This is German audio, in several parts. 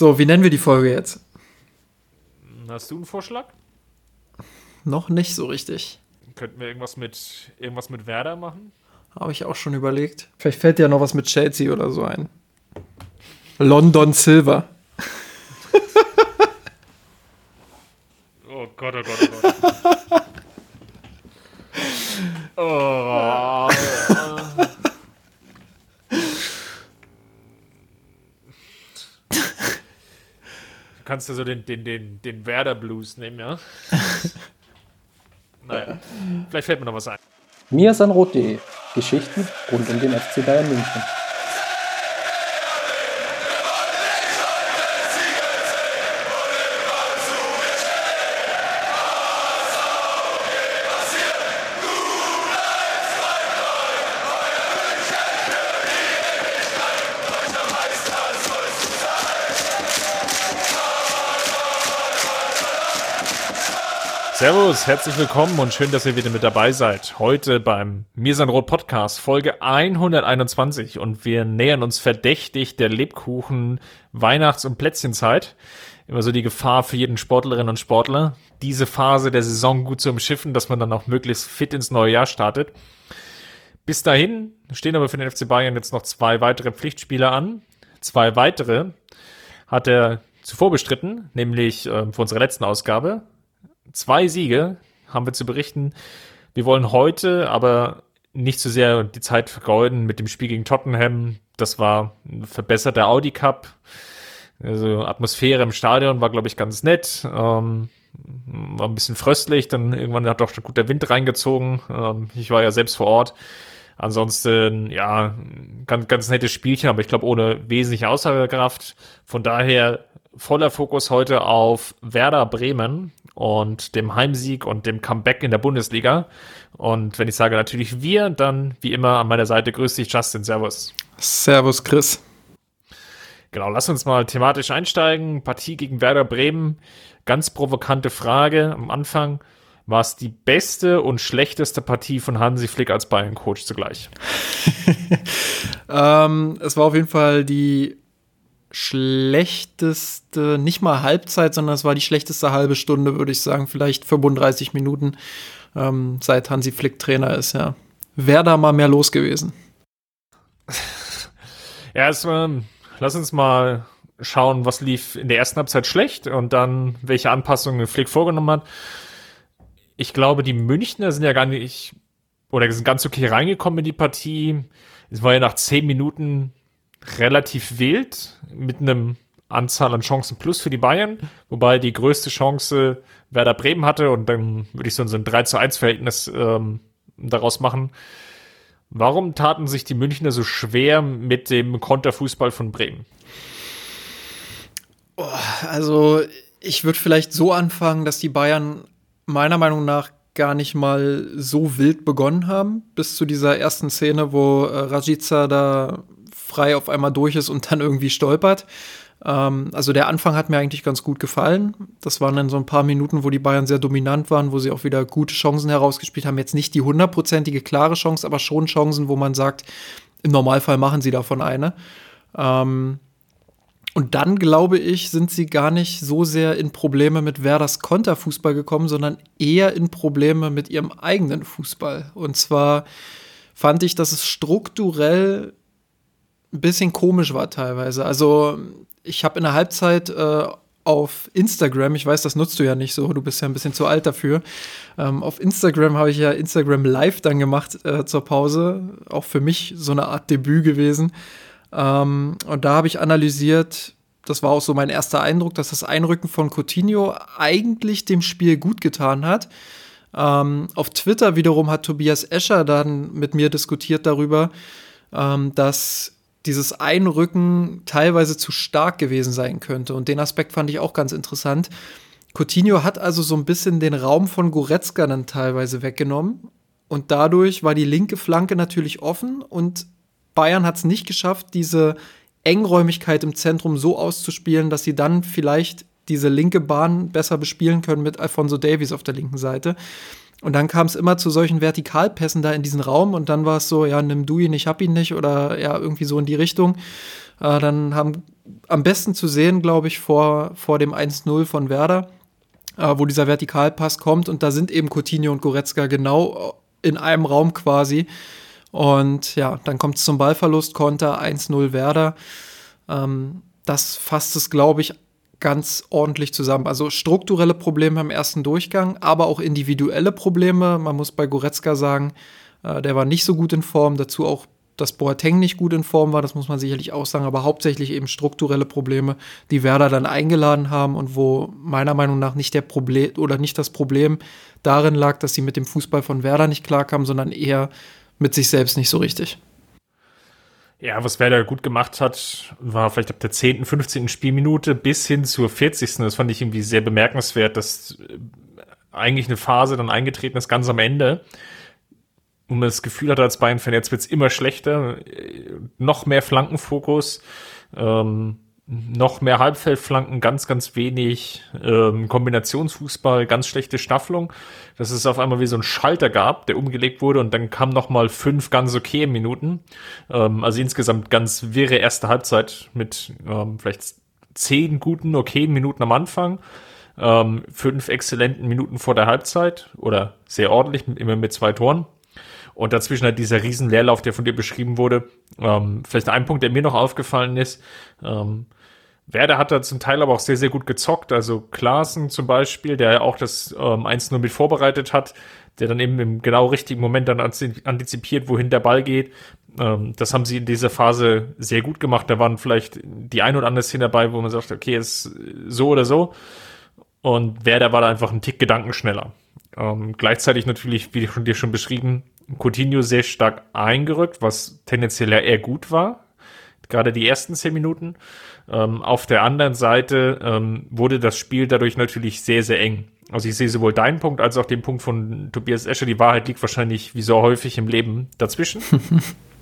So, wie nennen wir die Folge jetzt? Hast du einen Vorschlag? Noch nicht so richtig. Könnten wir irgendwas mit, irgendwas mit Werder machen? Habe ich auch schon überlegt. Vielleicht fällt dir ja noch was mit Chelsea oder so ein. London Silver. oh Gott, oh Gott, oh Gott. oh. Du so den, den, den, den Werder Blues nehmen, ja? naja, vielleicht fällt mir noch was ein. Mirsanrot.de Geschichten rund um den FC Bayern München. Servus, herzlich willkommen und schön, dass ihr wieder mit dabei seid. Heute beim Mirsanrot Podcast, Folge 121 und wir nähern uns verdächtig der Lebkuchen Weihnachts- und Plätzchenzeit. Immer so die Gefahr für jeden Sportlerin und Sportler, diese Phase der Saison gut zu umschiffen, dass man dann auch möglichst fit ins neue Jahr startet. Bis dahin stehen aber für den FC Bayern jetzt noch zwei weitere Pflichtspiele an. Zwei weitere hat er zuvor bestritten, nämlich äh, für unsere letzten Ausgabe zwei Siege haben wir zu berichten. Wir wollen heute aber nicht zu so sehr die Zeit vergeuden mit dem Spiel gegen Tottenham. Das war ein verbesserter Audi Cup. Also Atmosphäre im Stadion war, glaube ich, ganz nett. Ähm, war ein bisschen fröstlich, dann irgendwann hat doch gut der Wind reingezogen. Ähm, ich war ja selbst vor Ort. Ansonsten, ja, ganz, ganz nettes Spielchen, aber ich glaube ohne wesentliche Aussagekraft. Von daher voller Fokus heute auf Werder Bremen und dem Heimsieg und dem Comeback in der Bundesliga. Und wenn ich sage natürlich wir, dann wie immer an meiner Seite grüß dich Justin. Servus. Servus Chris. Genau, lass uns mal thematisch einsteigen. Partie gegen Werder Bremen. Ganz provokante Frage am Anfang. War es die beste und schlechteste Partie von Hansi Flick als Bayern-Coach zugleich? ähm, es war auf jeden Fall die schlechteste, nicht mal Halbzeit, sondern es war die schlechteste halbe Stunde, würde ich sagen. Vielleicht 35 Minuten, ähm, seit Hansi Flick Trainer ist, ja. Wäre da mal mehr los gewesen. Ja, es, ähm, lass uns mal schauen, was lief in der ersten Halbzeit schlecht und dann welche Anpassungen Flick vorgenommen hat. Ich glaube, die Münchner sind ja gar nicht oder sind ganz okay reingekommen in die Partie. Es war ja nach zehn Minuten relativ wild mit einem Anzahl an Chancen plus für die Bayern, wobei die größte Chance Werder Bremen hatte und dann würde ich so ein 3 zu 1 Verhältnis ähm, daraus machen. Warum taten sich die Münchner so schwer mit dem Konterfußball von Bremen? Oh, also ich würde vielleicht so anfangen, dass die Bayern meiner Meinung nach gar nicht mal so wild begonnen haben, bis zu dieser ersten Szene, wo äh, Rajica da frei auf einmal durch ist und dann irgendwie stolpert. Ähm, also der Anfang hat mir eigentlich ganz gut gefallen. Das waren dann so ein paar Minuten, wo die Bayern sehr dominant waren, wo sie auch wieder gute Chancen herausgespielt haben. Jetzt nicht die hundertprozentige klare Chance, aber schon Chancen, wo man sagt, im Normalfall machen sie davon eine. Ähm, und dann, glaube ich, sind sie gar nicht so sehr in Probleme mit Werders Konterfußball gekommen, sondern eher in Probleme mit ihrem eigenen Fußball. Und zwar fand ich, dass es strukturell ein bisschen komisch war teilweise. Also ich habe in der Halbzeit äh, auf Instagram, ich weiß, das nutzt du ja nicht so, du bist ja ein bisschen zu alt dafür. Ähm, auf Instagram habe ich ja Instagram Live dann gemacht äh, zur Pause, auch für mich so eine Art Debüt gewesen. Ähm, und da habe ich analysiert, das war auch so mein erster Eindruck, dass das Einrücken von Coutinho eigentlich dem Spiel gut getan hat. Ähm, auf Twitter wiederum hat Tobias Escher dann mit mir diskutiert darüber, ähm, dass dieses Einrücken teilweise zu stark gewesen sein könnte. Und den Aspekt fand ich auch ganz interessant. Coutinho hat also so ein bisschen den Raum von Goretzka dann teilweise weggenommen. Und dadurch war die linke Flanke natürlich offen und Bayern hat es nicht geschafft, diese Engräumigkeit im Zentrum so auszuspielen, dass sie dann vielleicht diese linke Bahn besser bespielen können mit Alfonso Davies auf der linken Seite. Und dann kam es immer zu solchen Vertikalpässen da in diesen Raum und dann war es so, ja, nimm du ihn, ich hab ihn nicht oder ja, irgendwie so in die Richtung. Äh, dann haben am besten zu sehen, glaube ich, vor, vor dem 1-0 von Werder, äh, wo dieser Vertikalpass kommt. Und da sind eben Coutinho und Goretzka genau in einem Raum quasi. Und ja, dann kommt es zum Ballverlust, Konter 1-0 Werder. Ähm, das fasst es, glaube ich, ganz ordentlich zusammen. Also strukturelle Probleme im ersten Durchgang, aber auch individuelle Probleme. Man muss bei Goretzka sagen, äh, der war nicht so gut in Form. Dazu auch, dass Boateng nicht gut in Form war, das muss man sicherlich auch sagen, aber hauptsächlich eben strukturelle Probleme, die Werder dann eingeladen haben und wo meiner Meinung nach nicht der Problem oder nicht das Problem darin lag, dass sie mit dem Fußball von Werder nicht klarkamen, sondern eher mit sich selbst nicht so richtig. Ja, was Werder gut gemacht hat, war vielleicht ab der 10., 15. Spielminute bis hin zur 40. Das fand ich irgendwie sehr bemerkenswert, dass äh, eigentlich eine Phase dann eingetreten ist, ganz am Ende. Und man das Gefühl hatte als Bayern-Fan, jetzt wird's immer schlechter, äh, noch mehr Flankenfokus. Ähm, noch mehr Halbfeldflanken, ganz, ganz wenig ähm, Kombinationsfußball, ganz schlechte Staffelung, dass es auf einmal wie so ein Schalter gab, der umgelegt wurde und dann kam noch mal fünf ganz okay Minuten. Ähm, also insgesamt ganz wirre erste Halbzeit mit ähm, vielleicht zehn guten, okayen Minuten am Anfang, ähm, fünf exzellenten Minuten vor der Halbzeit oder sehr ordentlich, immer mit zwei Toren. Und dazwischen halt dieser riesen Leerlauf, der von dir beschrieben wurde. Ähm, vielleicht ein Punkt, der mir noch aufgefallen ist. Ähm, Werder hat da zum Teil aber auch sehr, sehr gut gezockt. Also Klaassen zum Beispiel, der ja auch das ähm, 1-0 mit vorbereitet hat, der dann eben im genau richtigen Moment dann antizipiert, wohin der Ball geht. Ähm, das haben sie in dieser Phase sehr gut gemacht. Da waren vielleicht die ein oder andere Szene dabei, wo man sagt, okay, ist so oder so. Und Werder war da einfach ein Tick gedankenschneller. Ähm, gleichzeitig natürlich, wie von dir schon beschrieben, Coutinho sehr stark eingerückt, was tendenziell ja eher gut war. Gerade die ersten zehn Minuten. Ähm, auf der anderen Seite ähm, wurde das Spiel dadurch natürlich sehr, sehr eng. Also ich sehe sowohl deinen Punkt als auch den Punkt von Tobias Escher. Die Wahrheit liegt wahrscheinlich wie so häufig im Leben dazwischen.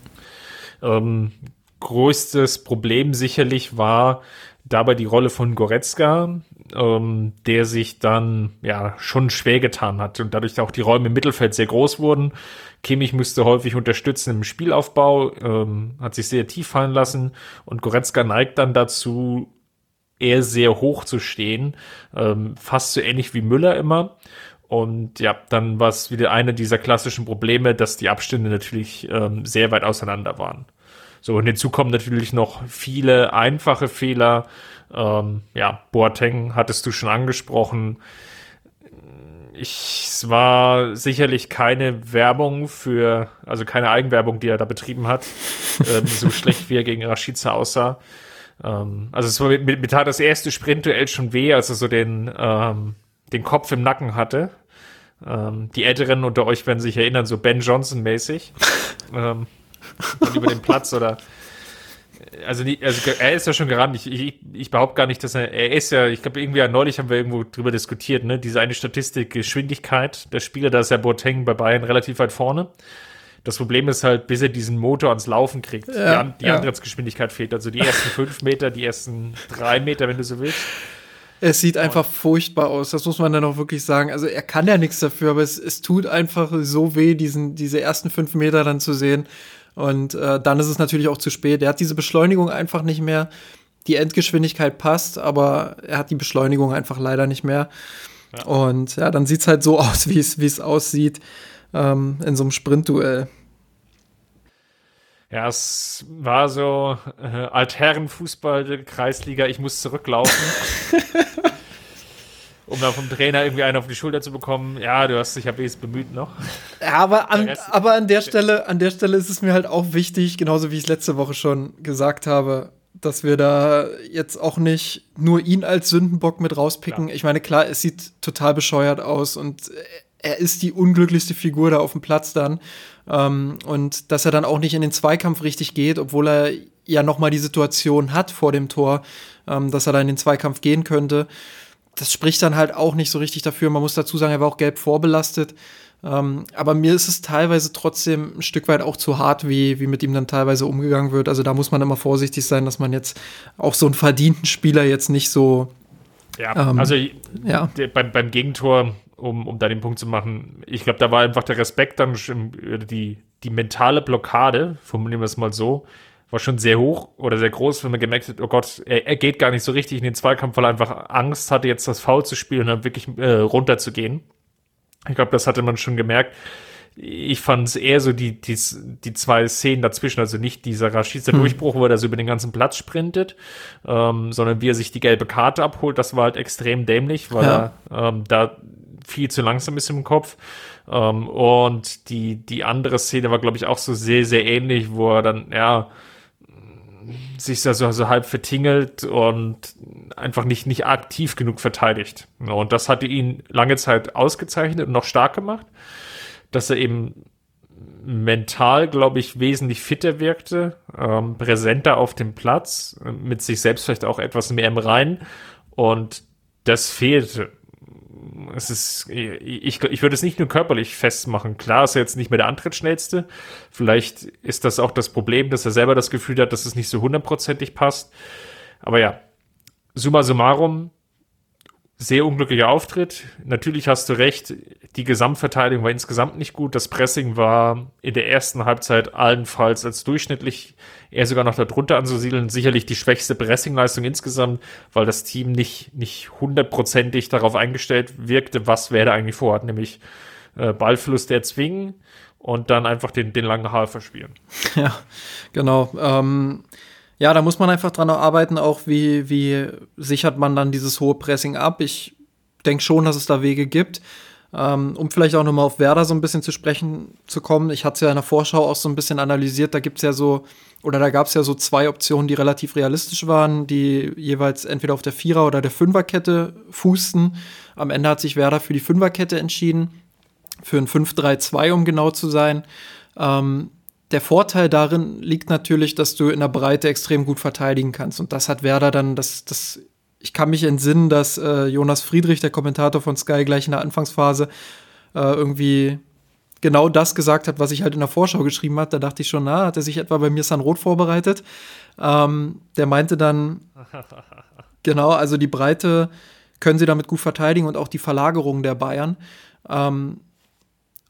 ähm, größtes Problem sicherlich war dabei die Rolle von Goretzka, ähm, der sich dann ja schon schwer getan hat und dadurch auch die Räume im Mittelfeld sehr groß wurden. Kimmich musste häufig unterstützen im Spielaufbau, ähm, hat sich sehr tief fallen lassen und Goretzka neigt dann dazu, eher sehr hoch zu stehen, ähm, fast so ähnlich wie Müller immer. Und ja, dann war es wieder eine dieser klassischen Probleme, dass die Abstände natürlich ähm, sehr weit auseinander waren. So, und hinzu kommen natürlich noch viele einfache Fehler. Ähm, ja, Boateng hattest du schon angesprochen. Ich, es war sicherlich keine Werbung für, also keine Eigenwerbung, die er da betrieben hat, ähm, so schlecht wie er gegen Rashica aussah. Ähm, also es war mit, mit, mit tat das erste Sprintduell schon weh, als er so den, ähm, den Kopf im Nacken hatte. Ähm, die Älteren unter euch werden sich erinnern, so Ben Johnson mäßig. ähm, über den Platz oder also, die, also er ist ja schon gerannt. Ich, ich, ich behaupte gar nicht, dass er, er ist ja, ich glaube, irgendwie neulich haben wir irgendwo drüber diskutiert, ne? Diese eine Statistik, Geschwindigkeit der Spieler, da ist ja Boateng bei Bayern relativ weit vorne. Das Problem ist halt, bis er diesen Motor ans Laufen kriegt, ja, die, die ja. Antrittsgeschwindigkeit fehlt. Also die ersten fünf Meter, die ersten drei Meter, wenn du so willst. Es sieht einfach furchtbar aus, das muss man dann auch wirklich sagen. Also er kann ja nichts dafür, aber es, es tut einfach so weh, diesen, diese ersten fünf Meter dann zu sehen. Und äh, dann ist es natürlich auch zu spät. Er hat diese Beschleunigung einfach nicht mehr. Die Endgeschwindigkeit passt, aber er hat die Beschleunigung einfach leider nicht mehr. Ja. Und ja, dann sieht es halt so aus, wie es aussieht ähm, in so einem Sprintduell. Ja, es war so äh, Altherrenfußball, Kreisliga, ich muss zurücklaufen. um dann vom Trainer irgendwie einen auf die Schulter zu bekommen. Ja, du hast dich ja wenigstens bemüht noch. Ja, aber an, aber an der Stelle, an der Stelle ist es mir halt auch wichtig, genauso wie ich es letzte Woche schon gesagt habe, dass wir da jetzt auch nicht nur ihn als Sündenbock mit rauspicken. Ja. Ich meine, klar, es sieht total bescheuert aus und er ist die unglücklichste Figur da auf dem Platz dann. Ähm, und dass er dann auch nicht in den Zweikampf richtig geht, obwohl er ja noch mal die Situation hat vor dem Tor, ähm, dass er da in den Zweikampf gehen könnte das spricht dann halt auch nicht so richtig dafür. Man muss dazu sagen, er war auch gelb vorbelastet. Ähm, aber mir ist es teilweise trotzdem ein Stück weit auch zu hart, wie, wie mit ihm dann teilweise umgegangen wird. Also da muss man immer vorsichtig sein, dass man jetzt auch so einen verdienten Spieler jetzt nicht so. Ja, ähm, also ja. beim, beim Gegentor, um, um da den Punkt zu machen, ich glaube, da war einfach der Respekt dann, die, die mentale Blockade, formulieren wir es mal so, war schon sehr hoch oder sehr groß, wenn man gemerkt hat, oh Gott, er, er geht gar nicht so richtig in den Zweikampf, weil er einfach Angst hatte, jetzt das Foul zu spielen und dann wirklich äh, runterzugehen. Ich glaube, das hatte man schon gemerkt. Ich fand es eher so die, die, die zwei Szenen dazwischen, also nicht dieser Rashica hm. Durchbruch, wo er so über den ganzen Platz sprintet, ähm, sondern wie er sich die gelbe Karte abholt, das war halt extrem dämlich, weil ja. er ähm, da viel zu langsam ist im Kopf. Ähm, und die, die andere Szene war, glaube ich, auch so sehr, sehr ähnlich, wo er dann, ja, sich so, so halb vertingelt und einfach nicht, nicht aktiv genug verteidigt. Und das hatte ihn lange Zeit ausgezeichnet und noch stark gemacht, dass er eben mental, glaube ich, wesentlich fitter wirkte, ähm, präsenter auf dem Platz, mit sich selbst vielleicht auch etwas mehr im Rein. Und das fehlte es ist, ich, ich würde es nicht nur körperlich festmachen. Klar ist er jetzt nicht mehr der Antrittsschnellste. Vielleicht ist das auch das Problem, dass er selber das Gefühl hat, dass es nicht so hundertprozentig passt. Aber ja, summa summarum, sehr unglücklicher Auftritt. Natürlich hast du recht, die Gesamtverteidigung war insgesamt nicht gut. Das Pressing war in der ersten Halbzeit allenfalls als durchschnittlich eher sogar noch darunter anzusiedeln. Sicherlich die schwächste Pressingleistung insgesamt, weil das Team nicht, nicht hundertprozentig darauf eingestellt wirkte, was wer da eigentlich vorhat, nämlich äh, Ballfluss erzwingen und dann einfach den, den langen Haar verspielen. Ja, genau. Ähm ja, da muss man einfach dran arbeiten, auch wie, wie sichert man dann dieses hohe Pressing ab. Ich denke schon, dass es da Wege gibt. Ähm, um vielleicht auch nochmal auf Werder so ein bisschen zu sprechen zu kommen. Ich hatte es ja in der Vorschau auch so ein bisschen analysiert. Da gibt es ja so, oder da gab es ja so zwei Optionen, die relativ realistisch waren, die jeweils entweder auf der Vierer- oder der Fünferkette fußten. Am Ende hat sich Werder für die Fünferkette entschieden, für ein 5-3-2, um genau zu sein. Ähm, der Vorteil darin liegt natürlich, dass du in der Breite extrem gut verteidigen kannst. Und das hat Werder dann, das, das, ich kann mich entsinnen, dass äh, Jonas Friedrich, der Kommentator von Sky, gleich in der Anfangsphase äh, irgendwie genau das gesagt hat, was ich halt in der Vorschau geschrieben hat. Da dachte ich schon, na, hat er sich etwa bei mir San Rot vorbereitet? Ähm, der meinte dann, genau, also die Breite können sie damit gut verteidigen und auch die Verlagerung der Bayern. Ähm,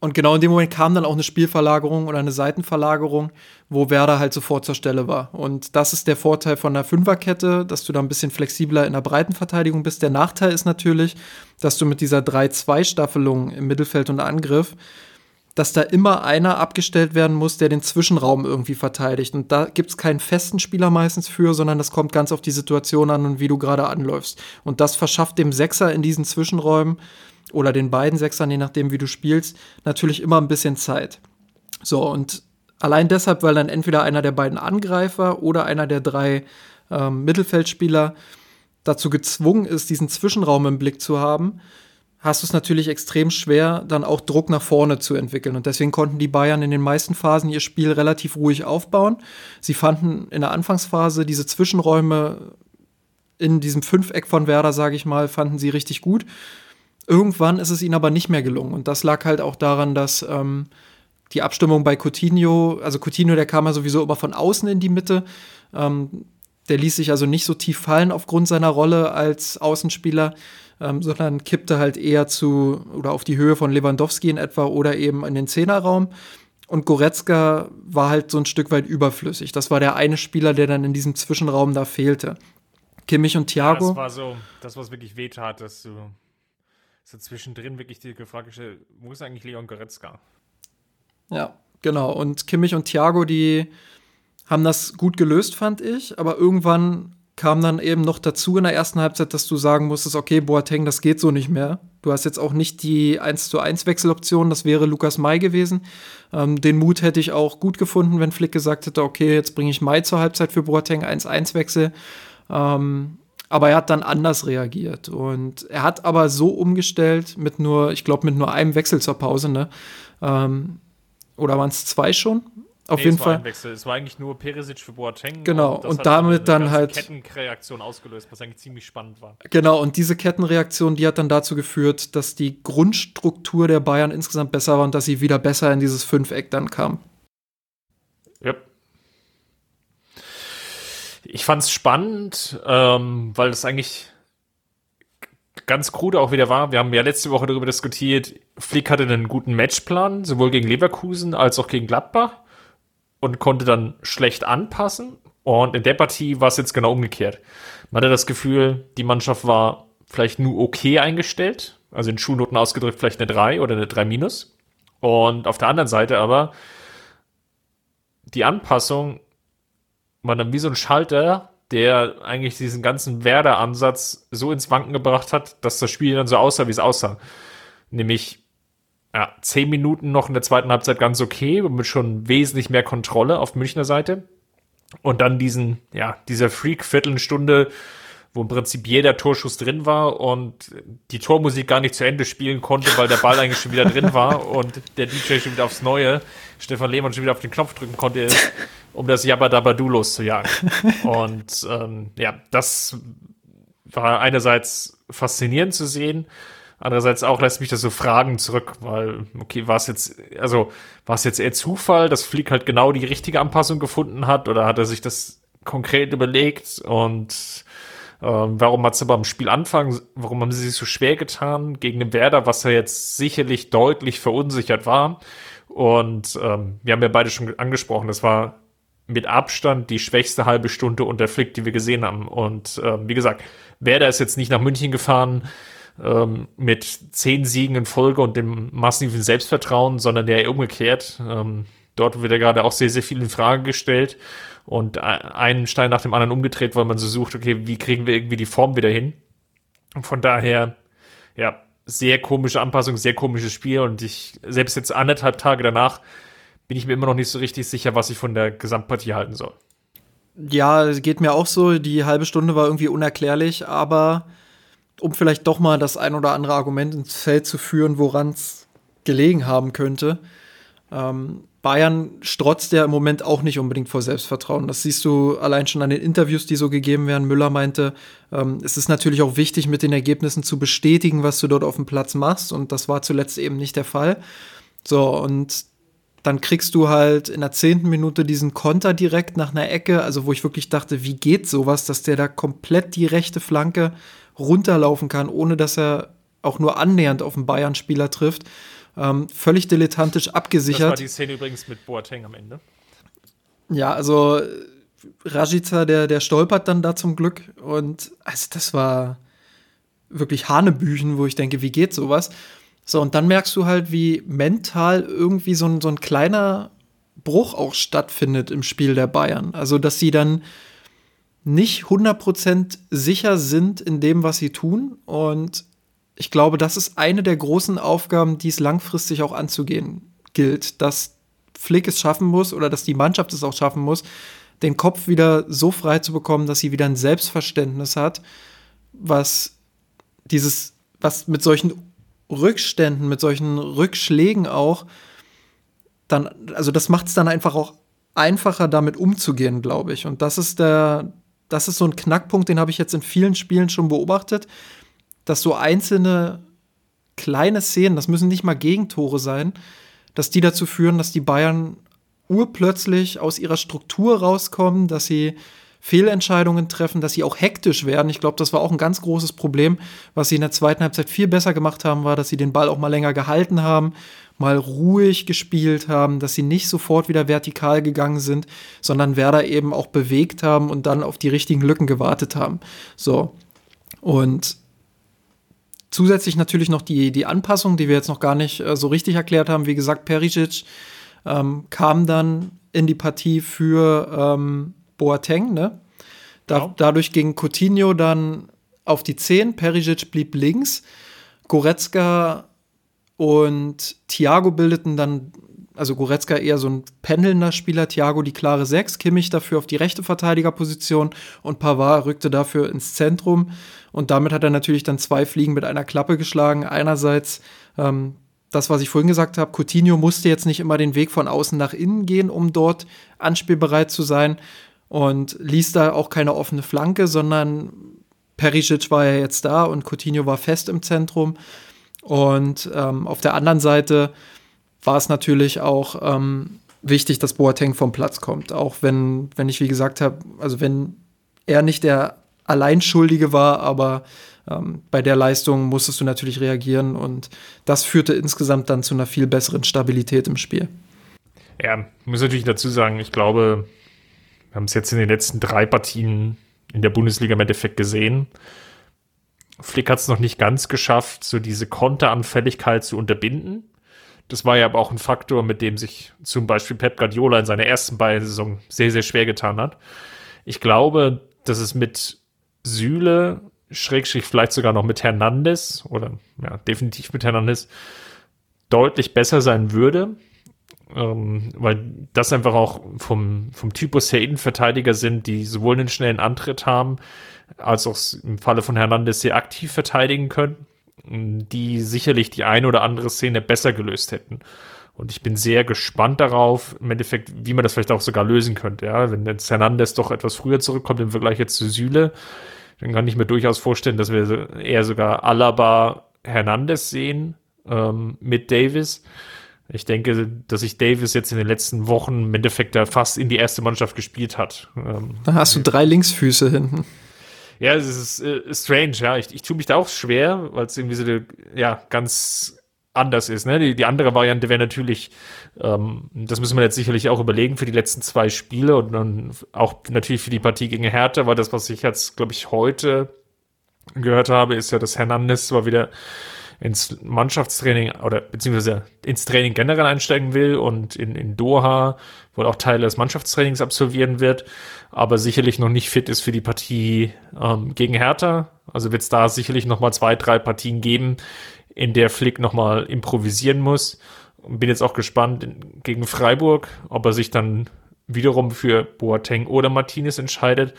und genau in dem Moment kam dann auch eine Spielverlagerung oder eine Seitenverlagerung, wo Werder halt sofort zur Stelle war. Und das ist der Vorteil von der Fünferkette, dass du da ein bisschen flexibler in der Breitenverteidigung bist. Der Nachteil ist natürlich, dass du mit dieser 3-2-Staffelung im Mittelfeld und Angriff, dass da immer einer abgestellt werden muss, der den Zwischenraum irgendwie verteidigt. Und da gibt es keinen festen Spieler meistens für, sondern das kommt ganz auf die Situation an und wie du gerade anläufst. Und das verschafft dem Sechser in diesen Zwischenräumen oder den beiden Sechsern, je nachdem, wie du spielst, natürlich immer ein bisschen Zeit. So, und allein deshalb, weil dann entweder einer der beiden Angreifer oder einer der drei ähm, Mittelfeldspieler dazu gezwungen ist, diesen Zwischenraum im Blick zu haben, hast du es natürlich extrem schwer, dann auch Druck nach vorne zu entwickeln. Und deswegen konnten die Bayern in den meisten Phasen ihr Spiel relativ ruhig aufbauen. Sie fanden in der Anfangsphase diese Zwischenräume in diesem Fünfeck von Werder, sage ich mal, fanden sie richtig gut. Irgendwann ist es ihnen aber nicht mehr gelungen. Und das lag halt auch daran, dass ähm, die Abstimmung bei Coutinho, also Coutinho, der kam ja sowieso immer von außen in die Mitte. Ähm, der ließ sich also nicht so tief fallen aufgrund seiner Rolle als Außenspieler, ähm, sondern kippte halt eher zu oder auf die Höhe von Lewandowski in etwa oder eben in den Zehnerraum. Und Goretzka war halt so ein Stück weit überflüssig. Das war der eine Spieler, der dann in diesem Zwischenraum da fehlte. Kimmich und Thiago. Ja, das war so, das, was wirklich wehtat, dass du so zwischendrin wirklich die Frage gestellt, wo ist eigentlich Leon Goretzka? Ja, genau. Und Kimmich und Thiago, die haben das gut gelöst, fand ich. Aber irgendwann kam dann eben noch dazu in der ersten Halbzeit, dass du sagen musstest, okay, Boateng, das geht so nicht mehr. Du hast jetzt auch nicht die 1 zu 1 Wechseloption, das wäre Lukas May gewesen. Ähm, den Mut hätte ich auch gut gefunden, wenn Flick gesagt hätte, okay, jetzt bringe ich May zur Halbzeit für Boateng 1-1 Wechsel. Ähm, aber er hat dann anders reagiert. Und er hat aber so umgestellt mit nur, ich glaube, mit nur einem Wechsel zur Pause, ne? Ähm, oder waren es zwei schon? Auf nee, jeden es Fall. Wechsel. Es war eigentlich nur Perisic für Boateng. Genau, und, und damit dann halt. Kettenreaktion ausgelöst, was eigentlich ziemlich spannend war. Genau, und diese Kettenreaktion, die hat dann dazu geführt, dass die Grundstruktur der Bayern insgesamt besser war und dass sie wieder besser in dieses Fünfeck dann kam. Ich fand es spannend, ähm, weil es eigentlich ganz krude auch wieder war. Wir haben ja letzte Woche darüber diskutiert, Flick hatte einen guten Matchplan, sowohl gegen Leverkusen als auch gegen Gladbach. und konnte dann schlecht anpassen. Und in der Partie war es jetzt genau umgekehrt. Man hatte das Gefühl, die Mannschaft war vielleicht nur okay eingestellt, also in Schulnoten ausgedrückt vielleicht eine 3 oder eine 3 minus. Und auf der anderen Seite aber die Anpassung war dann wie so ein Schalter, der eigentlich diesen ganzen Werder-Ansatz so ins Wanken gebracht hat, dass das Spiel dann so aussah, wie es aussah. Nämlich ja, zehn Minuten noch in der zweiten Halbzeit ganz okay, mit schon wesentlich mehr Kontrolle auf Münchner Seite. Und dann diesen, ja, dieser Freak-Viertelstunde, wo im Prinzip jeder Torschuss drin war und die Tormusik gar nicht zu Ende spielen konnte, weil der Ball eigentlich schon wieder drin war und der DJ schon wieder aufs Neue, Stefan Lehmann schon wieder auf den Knopf drücken konnte, um das Jabba Dabba loszujagen. Und ähm, ja, das war einerseits faszinierend zu sehen, andererseits auch lässt mich das so Fragen zurück, weil, okay, war es jetzt, also war es jetzt eher Zufall, dass Flick halt genau die richtige Anpassung gefunden hat oder hat er sich das konkret überlegt und ähm, warum hat es aber am Spielanfang, warum haben sie sich so schwer getan gegen den Werder, was er jetzt sicherlich deutlich verunsichert war. Und ähm, wir haben ja beide schon angesprochen, das war mit Abstand die schwächste halbe Stunde unter Flick, die wir gesehen haben. Und ähm, wie gesagt, Werder ist jetzt nicht nach München gefahren ähm, mit zehn Siegen in Folge und dem massiven Selbstvertrauen, sondern der umgekehrt. Ähm, dort wird ja gerade auch sehr, sehr viel in Frage gestellt und einen Stein nach dem anderen umgedreht, weil man so sucht, okay, wie kriegen wir irgendwie die Form wieder hin? Und von daher, ja, sehr komische Anpassung, sehr komisches Spiel und ich, selbst jetzt anderthalb Tage danach, bin ich mir immer noch nicht so richtig sicher, was ich von der Gesamtpartie halten soll. Ja, geht mir auch so. Die halbe Stunde war irgendwie unerklärlich, aber um vielleicht doch mal das ein oder andere Argument ins Feld zu führen, woran es gelegen haben könnte. Ähm, Bayern strotzt ja im Moment auch nicht unbedingt vor Selbstvertrauen. Das siehst du allein schon an den Interviews, die so gegeben werden. Müller meinte, ähm, es ist natürlich auch wichtig, mit den Ergebnissen zu bestätigen, was du dort auf dem Platz machst. Und das war zuletzt eben nicht der Fall. So, und dann kriegst du halt in der zehnten Minute diesen Konter direkt nach einer Ecke, also wo ich wirklich dachte, wie geht sowas, dass der da komplett die rechte Flanke runterlaufen kann, ohne dass er auch nur annähernd auf einen Bayern-Spieler trifft. Ähm, völlig dilettantisch abgesichert. Das war die Szene übrigens mit Boateng am Ende. Ja, also Rajica, der, der stolpert dann da zum Glück. Und also das war wirklich Hanebüchen, wo ich denke, wie geht sowas? So, und dann merkst du halt, wie mental irgendwie so ein, so ein kleiner Bruch auch stattfindet im Spiel der Bayern. Also, dass sie dann nicht 100% sicher sind in dem, was sie tun und ich glaube, das ist eine der großen Aufgaben, die es langfristig auch anzugehen gilt, dass Flick es schaffen muss oder dass die Mannschaft es auch schaffen muss, den Kopf wieder so frei zu bekommen, dass sie wieder ein Selbstverständnis hat, was dieses, was mit solchen Rückständen, mit solchen Rückschlägen auch dann, also das macht es dann einfach auch einfacher, damit umzugehen, glaube ich. Und das ist der, das ist so ein Knackpunkt, den habe ich jetzt in vielen Spielen schon beobachtet, dass so einzelne kleine Szenen, das müssen nicht mal Gegentore sein, dass die dazu führen, dass die Bayern urplötzlich aus ihrer Struktur rauskommen, dass sie Fehlentscheidungen treffen, dass sie auch hektisch werden. Ich glaube, das war auch ein ganz großes Problem. Was sie in der zweiten Halbzeit viel besser gemacht haben, war, dass sie den Ball auch mal länger gehalten haben, mal ruhig gespielt haben, dass sie nicht sofort wieder vertikal gegangen sind, sondern Werder eben auch bewegt haben und dann auf die richtigen Lücken gewartet haben. So. Und Zusätzlich natürlich noch die, die Anpassung, die wir jetzt noch gar nicht äh, so richtig erklärt haben. Wie gesagt, Perisic ähm, kam dann in die Partie für ähm, Boateng. Ne? Da, genau. Dadurch ging Coutinho dann auf die 10, Perisic blieb links. Goretzka und Thiago bildeten dann, also Goretzka eher so ein pendelnder Spieler, Thiago die klare 6, Kimmich dafür auf die rechte Verteidigerposition und Pavard rückte dafür ins Zentrum. Und damit hat er natürlich dann zwei Fliegen mit einer Klappe geschlagen. Einerseits ähm, das, was ich vorhin gesagt habe, Coutinho musste jetzt nicht immer den Weg von außen nach innen gehen, um dort anspielbereit zu sein und ließ da auch keine offene Flanke, sondern Perisic war ja jetzt da und Coutinho war fest im Zentrum. Und ähm, auf der anderen Seite war es natürlich auch ähm, wichtig, dass Boateng vom Platz kommt. Auch wenn, wenn ich, wie gesagt habe, also wenn er nicht der Alleinschuldige war, aber ähm, bei der Leistung musstest du natürlich reagieren und das führte insgesamt dann zu einer viel besseren Stabilität im Spiel. Ja, muss natürlich dazu sagen, ich glaube, wir haben es jetzt in den letzten drei Partien in der Bundesliga im Endeffekt gesehen. Flick hat es noch nicht ganz geschafft, so diese Konteranfälligkeit zu unterbinden. Das war ja aber auch ein Faktor, mit dem sich zum Beispiel Pep Guardiola in seiner ersten Bayern-Saison sehr, sehr schwer getan hat. Ich glaube, dass es mit Süle, Schrägstrich vielleicht sogar noch mit Hernandez oder ja, definitiv mit Hernandez deutlich besser sein würde, ähm, weil das einfach auch vom, vom Typus her Innenverteidiger sind, die sowohl einen schnellen Antritt haben, als auch im Falle von Hernandez sehr aktiv verteidigen können, die sicherlich die eine oder andere Szene besser gelöst hätten. Und ich bin sehr gespannt darauf, im Endeffekt, wie man das vielleicht auch sogar lösen könnte. Ja, wenn jetzt Hernandez doch etwas früher zurückkommt im Vergleich jetzt zu Süle, dann kann ich mir durchaus vorstellen, dass wir eher sogar Alaba Hernandez sehen ähm, mit Davis. Ich denke, dass sich Davis jetzt in den letzten Wochen im Endeffekt da fast in die erste Mannschaft gespielt hat. Ähm, da hast du drei Linksfüße hinten. Ja, es ist äh, strange, ja. Ich, ich tue mich da auch schwer, weil es irgendwie so, ja, ganz anders ist. Ne? Die, die andere Variante wäre natürlich, ähm, das müssen wir jetzt sicherlich auch überlegen für die letzten zwei Spiele und dann auch natürlich für die Partie gegen Hertha, weil das, was ich jetzt, glaube ich, heute gehört habe, ist ja, dass Hernandez zwar wieder ins Mannschaftstraining oder beziehungsweise ins Training generell einsteigen will und in, in Doha wohl auch Teile des Mannschaftstrainings absolvieren wird, aber sicherlich noch nicht fit ist für die Partie ähm, gegen Hertha. Also wird es da sicherlich noch mal zwei, drei Partien geben, in der Flick nochmal improvisieren muss. Bin jetzt auch gespannt gegen Freiburg, ob er sich dann wiederum für Boateng oder Martinez entscheidet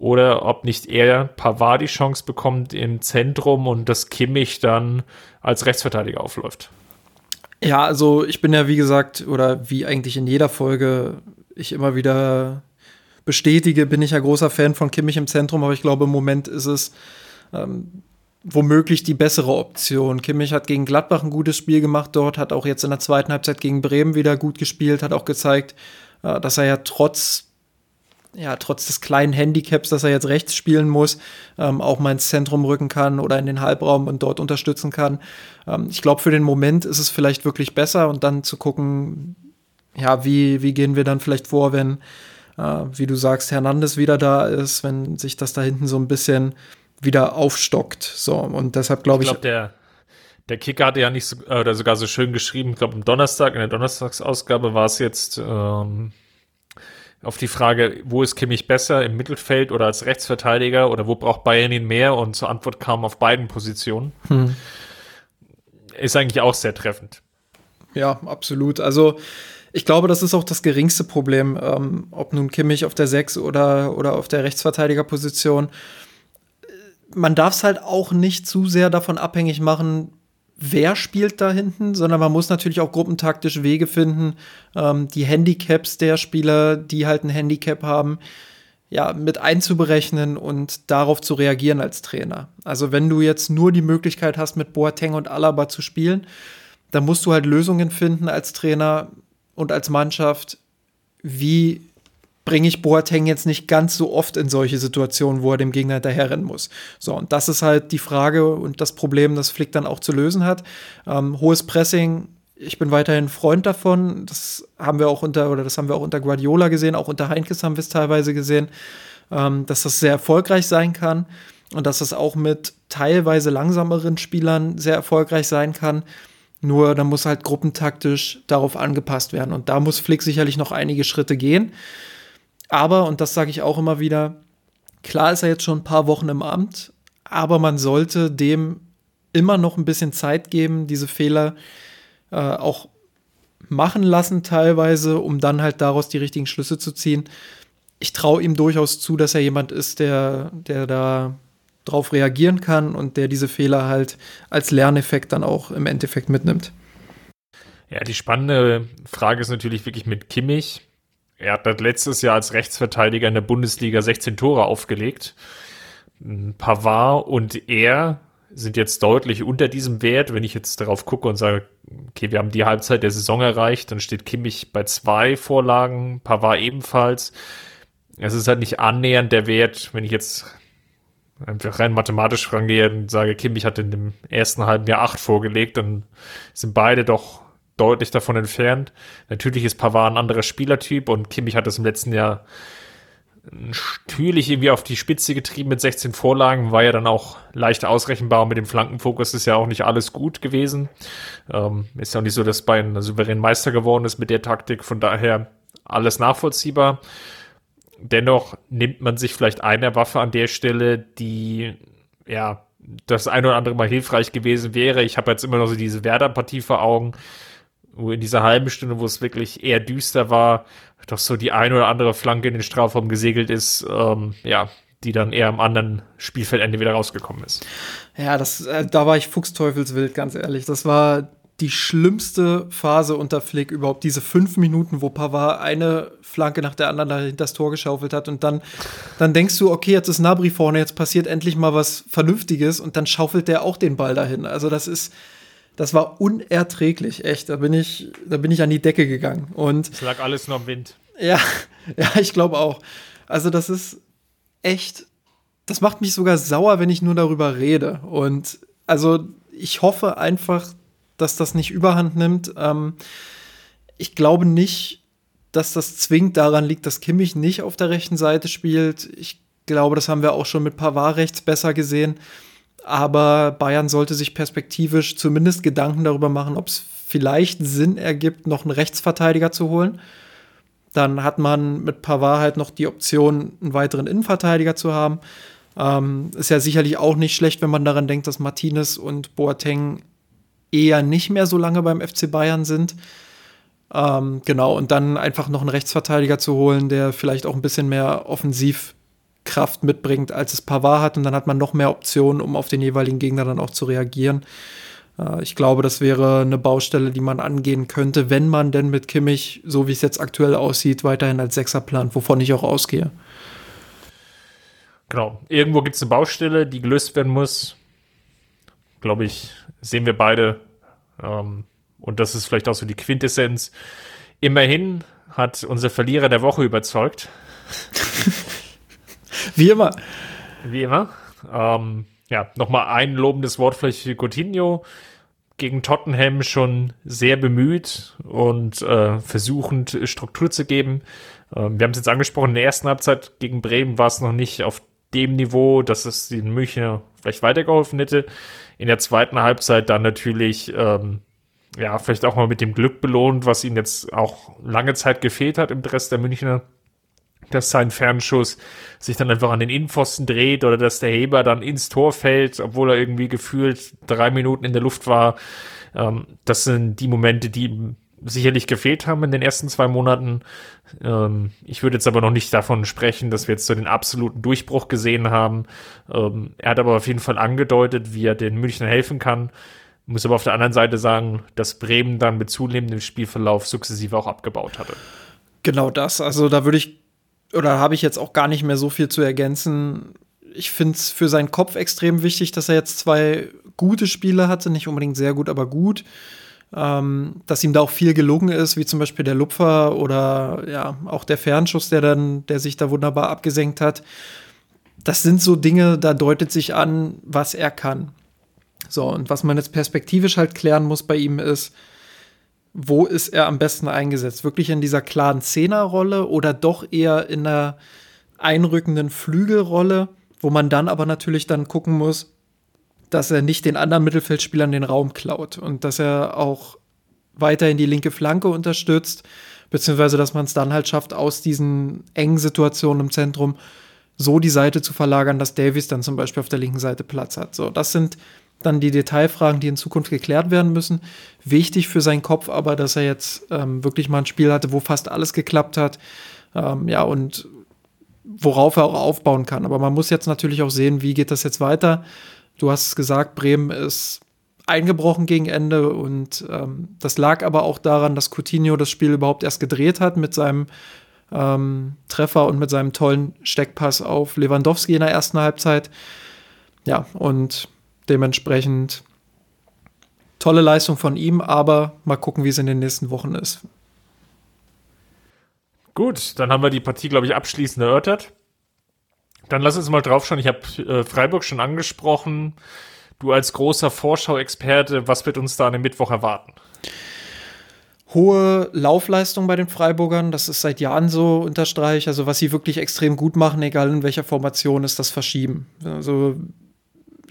oder ob nicht er Pavard die Chance bekommt im Zentrum und das Kimmich dann als Rechtsverteidiger aufläuft. Ja, also ich bin ja wie gesagt oder wie eigentlich in jeder Folge ich immer wieder bestätige, bin ich ja großer Fan von Kimmich im Zentrum, aber ich glaube im Moment ist es ähm, womöglich die bessere Option. Kimmich hat gegen Gladbach ein gutes Spiel gemacht dort, hat auch jetzt in der zweiten Halbzeit gegen Bremen wieder gut gespielt, hat auch gezeigt, äh, dass er ja trotz ja, trotz des kleinen Handicaps, dass er jetzt rechts spielen muss, ähm, auch mal ins Zentrum rücken kann oder in den Halbraum und dort unterstützen kann. Ähm, ich glaube, für den Moment ist es vielleicht wirklich besser und dann zu gucken, ja, wie, wie gehen wir dann vielleicht vor, wenn, äh, wie du sagst, Hernandez wieder da ist, wenn sich das da hinten so ein bisschen wieder aufstockt. So, und deshalb glaube ich. Ich glaube, der, der Kicker hatte ja nicht so, äh, oder sogar so schön geschrieben, ich glaube, am Donnerstag, in der Donnerstagsausgabe war es jetzt ähm, auf die Frage, wo ist Kimmich besser, im Mittelfeld oder als Rechtsverteidiger oder wo braucht Bayern ihn mehr? Und zur Antwort kam auf beiden Positionen. Hm. Ist eigentlich auch sehr treffend. Ja, absolut. Also, ich glaube, das ist auch das geringste Problem, ähm, ob nun Kimmich auf der 6 oder, oder auf der Rechtsverteidigerposition. Man darf es halt auch nicht zu sehr davon abhängig machen, wer spielt da hinten, sondern man muss natürlich auch gruppentaktisch Wege finden, ähm, die Handicaps der Spieler, die halt ein Handicap haben, ja, mit einzuberechnen und darauf zu reagieren als Trainer. Also wenn du jetzt nur die Möglichkeit hast, mit Boateng und Alaba zu spielen, dann musst du halt Lösungen finden als Trainer und als Mannschaft, wie bringe ich Boateng jetzt nicht ganz so oft in solche Situationen, wo er dem Gegner hinterherrennen muss. So, und das ist halt die Frage und das Problem, das Flick dann auch zu lösen hat. Ähm, hohes Pressing, ich bin weiterhin Freund davon. Das haben wir auch unter, oder das haben wir auch unter Guardiola gesehen, auch unter Heinkes haben wir es teilweise gesehen, ähm, dass das sehr erfolgreich sein kann und dass das auch mit teilweise langsameren Spielern sehr erfolgreich sein kann. Nur da muss halt gruppentaktisch darauf angepasst werden. Und da muss Flick sicherlich noch einige Schritte gehen. Aber, und das sage ich auch immer wieder, klar ist er jetzt schon ein paar Wochen im Amt, aber man sollte dem immer noch ein bisschen Zeit geben, diese Fehler äh, auch machen lassen teilweise, um dann halt daraus die richtigen Schlüsse zu ziehen. Ich traue ihm durchaus zu, dass er jemand ist, der, der da drauf reagieren kann und der diese Fehler halt als Lerneffekt dann auch im Endeffekt mitnimmt. Ja, die spannende Frage ist natürlich wirklich mit Kimmich. Er hat letztes Jahr als Rechtsverteidiger in der Bundesliga 16 Tore aufgelegt. Pavard und er sind jetzt deutlich unter diesem Wert. Wenn ich jetzt darauf gucke und sage, okay, wir haben die Halbzeit der Saison erreicht, dann steht Kimmich bei zwei Vorlagen, Pavard ebenfalls. Es ist halt nicht annähernd der Wert, wenn ich jetzt einfach rein mathematisch rangehe und sage, Kimmich hat in dem ersten halben Jahr acht vorgelegt, dann sind beide doch deutlich davon entfernt. Natürlich ist Pavard ein anderer Spielertyp und Kimmich hat es im letzten Jahr natürlich irgendwie auf die Spitze getrieben mit 16 Vorlagen, war ja dann auch leicht ausrechenbar. Mit dem Flankenfokus ist ja auch nicht alles gut gewesen. Ähm, ist ja auch nicht so, dass Bayern souverän Meister geworden ist mit der Taktik. Von daher alles nachvollziehbar. Dennoch nimmt man sich vielleicht eine Waffe an der Stelle, die ja das ein oder andere Mal hilfreich gewesen wäre. Ich habe jetzt immer noch so diese Werder-Partie vor Augen, wo in dieser halben Stunde, wo es wirklich eher düster war, doch so die ein oder andere Flanke in den Strafraum gesegelt ist, ähm, ja, die dann eher am anderen Spielfeldende wieder rausgekommen ist. Ja, das, äh, da war ich fuchsteufelswild, ganz ehrlich. Das war die schlimmste Phase unter Flick überhaupt. Diese fünf Minuten, wo Pavard eine Flanke nach der anderen dahinter das Tor geschaufelt hat und dann, dann denkst du, okay, jetzt ist Nabri vorne, jetzt passiert endlich mal was Vernünftiges und dann schaufelt der auch den Ball dahin. Also das ist, das war unerträglich, echt. Da bin ich, da bin ich an die Decke gegangen. Und es lag alles nur am Wind. Ja, ja, ich glaube auch. Also das ist echt, das macht mich sogar sauer, wenn ich nur darüber rede. Und also ich hoffe einfach, dass das nicht überhand nimmt. Ähm, ich glaube nicht, dass das zwingend daran liegt, dass Kimmich nicht auf der rechten Seite spielt. Ich glaube, das haben wir auch schon mit Pavard rechts besser gesehen. Aber Bayern sollte sich perspektivisch zumindest Gedanken darüber machen, ob es vielleicht Sinn ergibt, noch einen Rechtsverteidiger zu holen. Dann hat man mit Pavard halt noch die Option, einen weiteren Innenverteidiger zu haben. Ähm, ist ja sicherlich auch nicht schlecht, wenn man daran denkt, dass Martinez und Boateng eher nicht mehr so lange beim FC Bayern sind. Ähm, genau, und dann einfach noch einen Rechtsverteidiger zu holen, der vielleicht auch ein bisschen mehr Offensivkraft mitbringt, als es Pavard hat. Und dann hat man noch mehr Optionen, um auf den jeweiligen Gegner dann auch zu reagieren. Äh, ich glaube, das wäre eine Baustelle, die man angehen könnte, wenn man denn mit Kimmich, so wie es jetzt aktuell aussieht, weiterhin als Sechser plant, wovon ich auch ausgehe. Genau. Irgendwo gibt es eine Baustelle, die gelöst werden muss. Glaube ich, sehen wir beide. Ähm, und das ist vielleicht auch so die Quintessenz. Immerhin hat unser Verlierer der Woche überzeugt. Wie immer. Wie immer. Ähm, ja, nochmal ein lobendes Wort vielleicht für Coutinho. Gegen Tottenham schon sehr bemüht und äh, versuchend Struktur zu geben. Ähm, wir haben es jetzt angesprochen, in der ersten Halbzeit gegen Bremen war es noch nicht auf dem Niveau, dass es den Münchner vielleicht weitergeholfen hätte. In der zweiten Halbzeit dann natürlich, ähm, ja, vielleicht auch mal mit dem Glück belohnt, was ihm jetzt auch lange Zeit gefehlt hat im Dress der Münchner dass sein Fernschuss sich dann einfach an den Innenpfosten dreht oder dass der Heber dann ins Tor fällt, obwohl er irgendwie gefühlt drei Minuten in der Luft war. Ähm, das sind die Momente, die sicherlich gefehlt haben in den ersten zwei Monaten. Ähm, ich würde jetzt aber noch nicht davon sprechen, dass wir jetzt so den absoluten Durchbruch gesehen haben. Ähm, er hat aber auf jeden Fall angedeutet, wie er den München helfen kann. Muss aber auf der anderen Seite sagen, dass Bremen dann mit zunehmendem Spielverlauf sukzessive auch abgebaut hatte. Genau das. Also da würde ich oder habe ich jetzt auch gar nicht mehr so viel zu ergänzen. Ich finde es für seinen Kopf extrem wichtig, dass er jetzt zwei gute Spiele hatte, nicht unbedingt sehr gut, aber gut. Ähm, dass ihm da auch viel gelungen ist, wie zum Beispiel der Lupfer oder ja, auch der Fernschuss, der dann, der sich da wunderbar abgesenkt hat. Das sind so Dinge, da deutet sich an, was er kann. So, und was man jetzt perspektivisch halt klären muss bei ihm ist, wo ist er am besten eingesetzt? Wirklich in dieser klaren Zehnerrolle oder doch eher in einer einrückenden Flügelrolle, wo man dann aber natürlich dann gucken muss, dass er nicht den anderen Mittelfeldspielern den Raum klaut und dass er auch weiterhin die linke Flanke unterstützt, beziehungsweise dass man es dann halt schafft, aus diesen engen Situationen im Zentrum so die Seite zu verlagern, dass Davies dann zum Beispiel auf der linken Seite Platz hat. So, das sind dann die Detailfragen, die in Zukunft geklärt werden müssen. Wichtig für seinen Kopf aber, dass er jetzt ähm, wirklich mal ein Spiel hatte, wo fast alles geklappt hat. Ähm, ja, und worauf er auch aufbauen kann. Aber man muss jetzt natürlich auch sehen, wie geht das jetzt weiter. Du hast es gesagt, Bremen ist eingebrochen gegen Ende und ähm, das lag aber auch daran, dass Coutinho das Spiel überhaupt erst gedreht hat mit seinem ähm, Treffer und mit seinem tollen Steckpass auf Lewandowski in der ersten Halbzeit. Ja, und Dementsprechend tolle Leistung von ihm, aber mal gucken, wie es in den nächsten Wochen ist. Gut, dann haben wir die Partie, glaube ich, abschließend erörtert. Dann lass uns mal drauf schauen. Ich habe äh, Freiburg schon angesprochen. Du als großer Vorschau-Experte, was wird uns da an dem Mittwoch erwarten? hohe Laufleistung bei den Freiburgern. Das ist seit Jahren so unterstreich. Also was sie wirklich extrem gut machen, egal in welcher Formation, ist das Verschieben. Also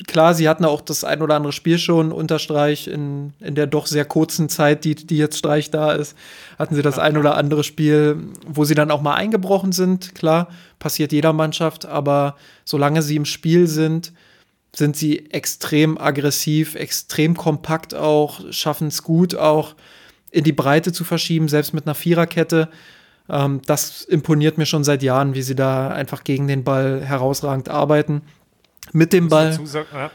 klar, sie hatten auch das ein oder andere Spiel schon unterstreich in, in der doch sehr kurzen Zeit, die, die jetzt Streich da ist, hatten sie das ein oder andere Spiel, wo sie dann auch mal eingebrochen sind. Klar, passiert jeder Mannschaft, aber solange sie im Spiel sind, sind sie extrem aggressiv, extrem kompakt auch, schaffen es gut auch in die Breite zu verschieben, selbst mit einer Viererkette. Ähm, das imponiert mir schon seit Jahren, wie sie da einfach gegen den Ball herausragend arbeiten. Mit dem Ball. Sagen, ja.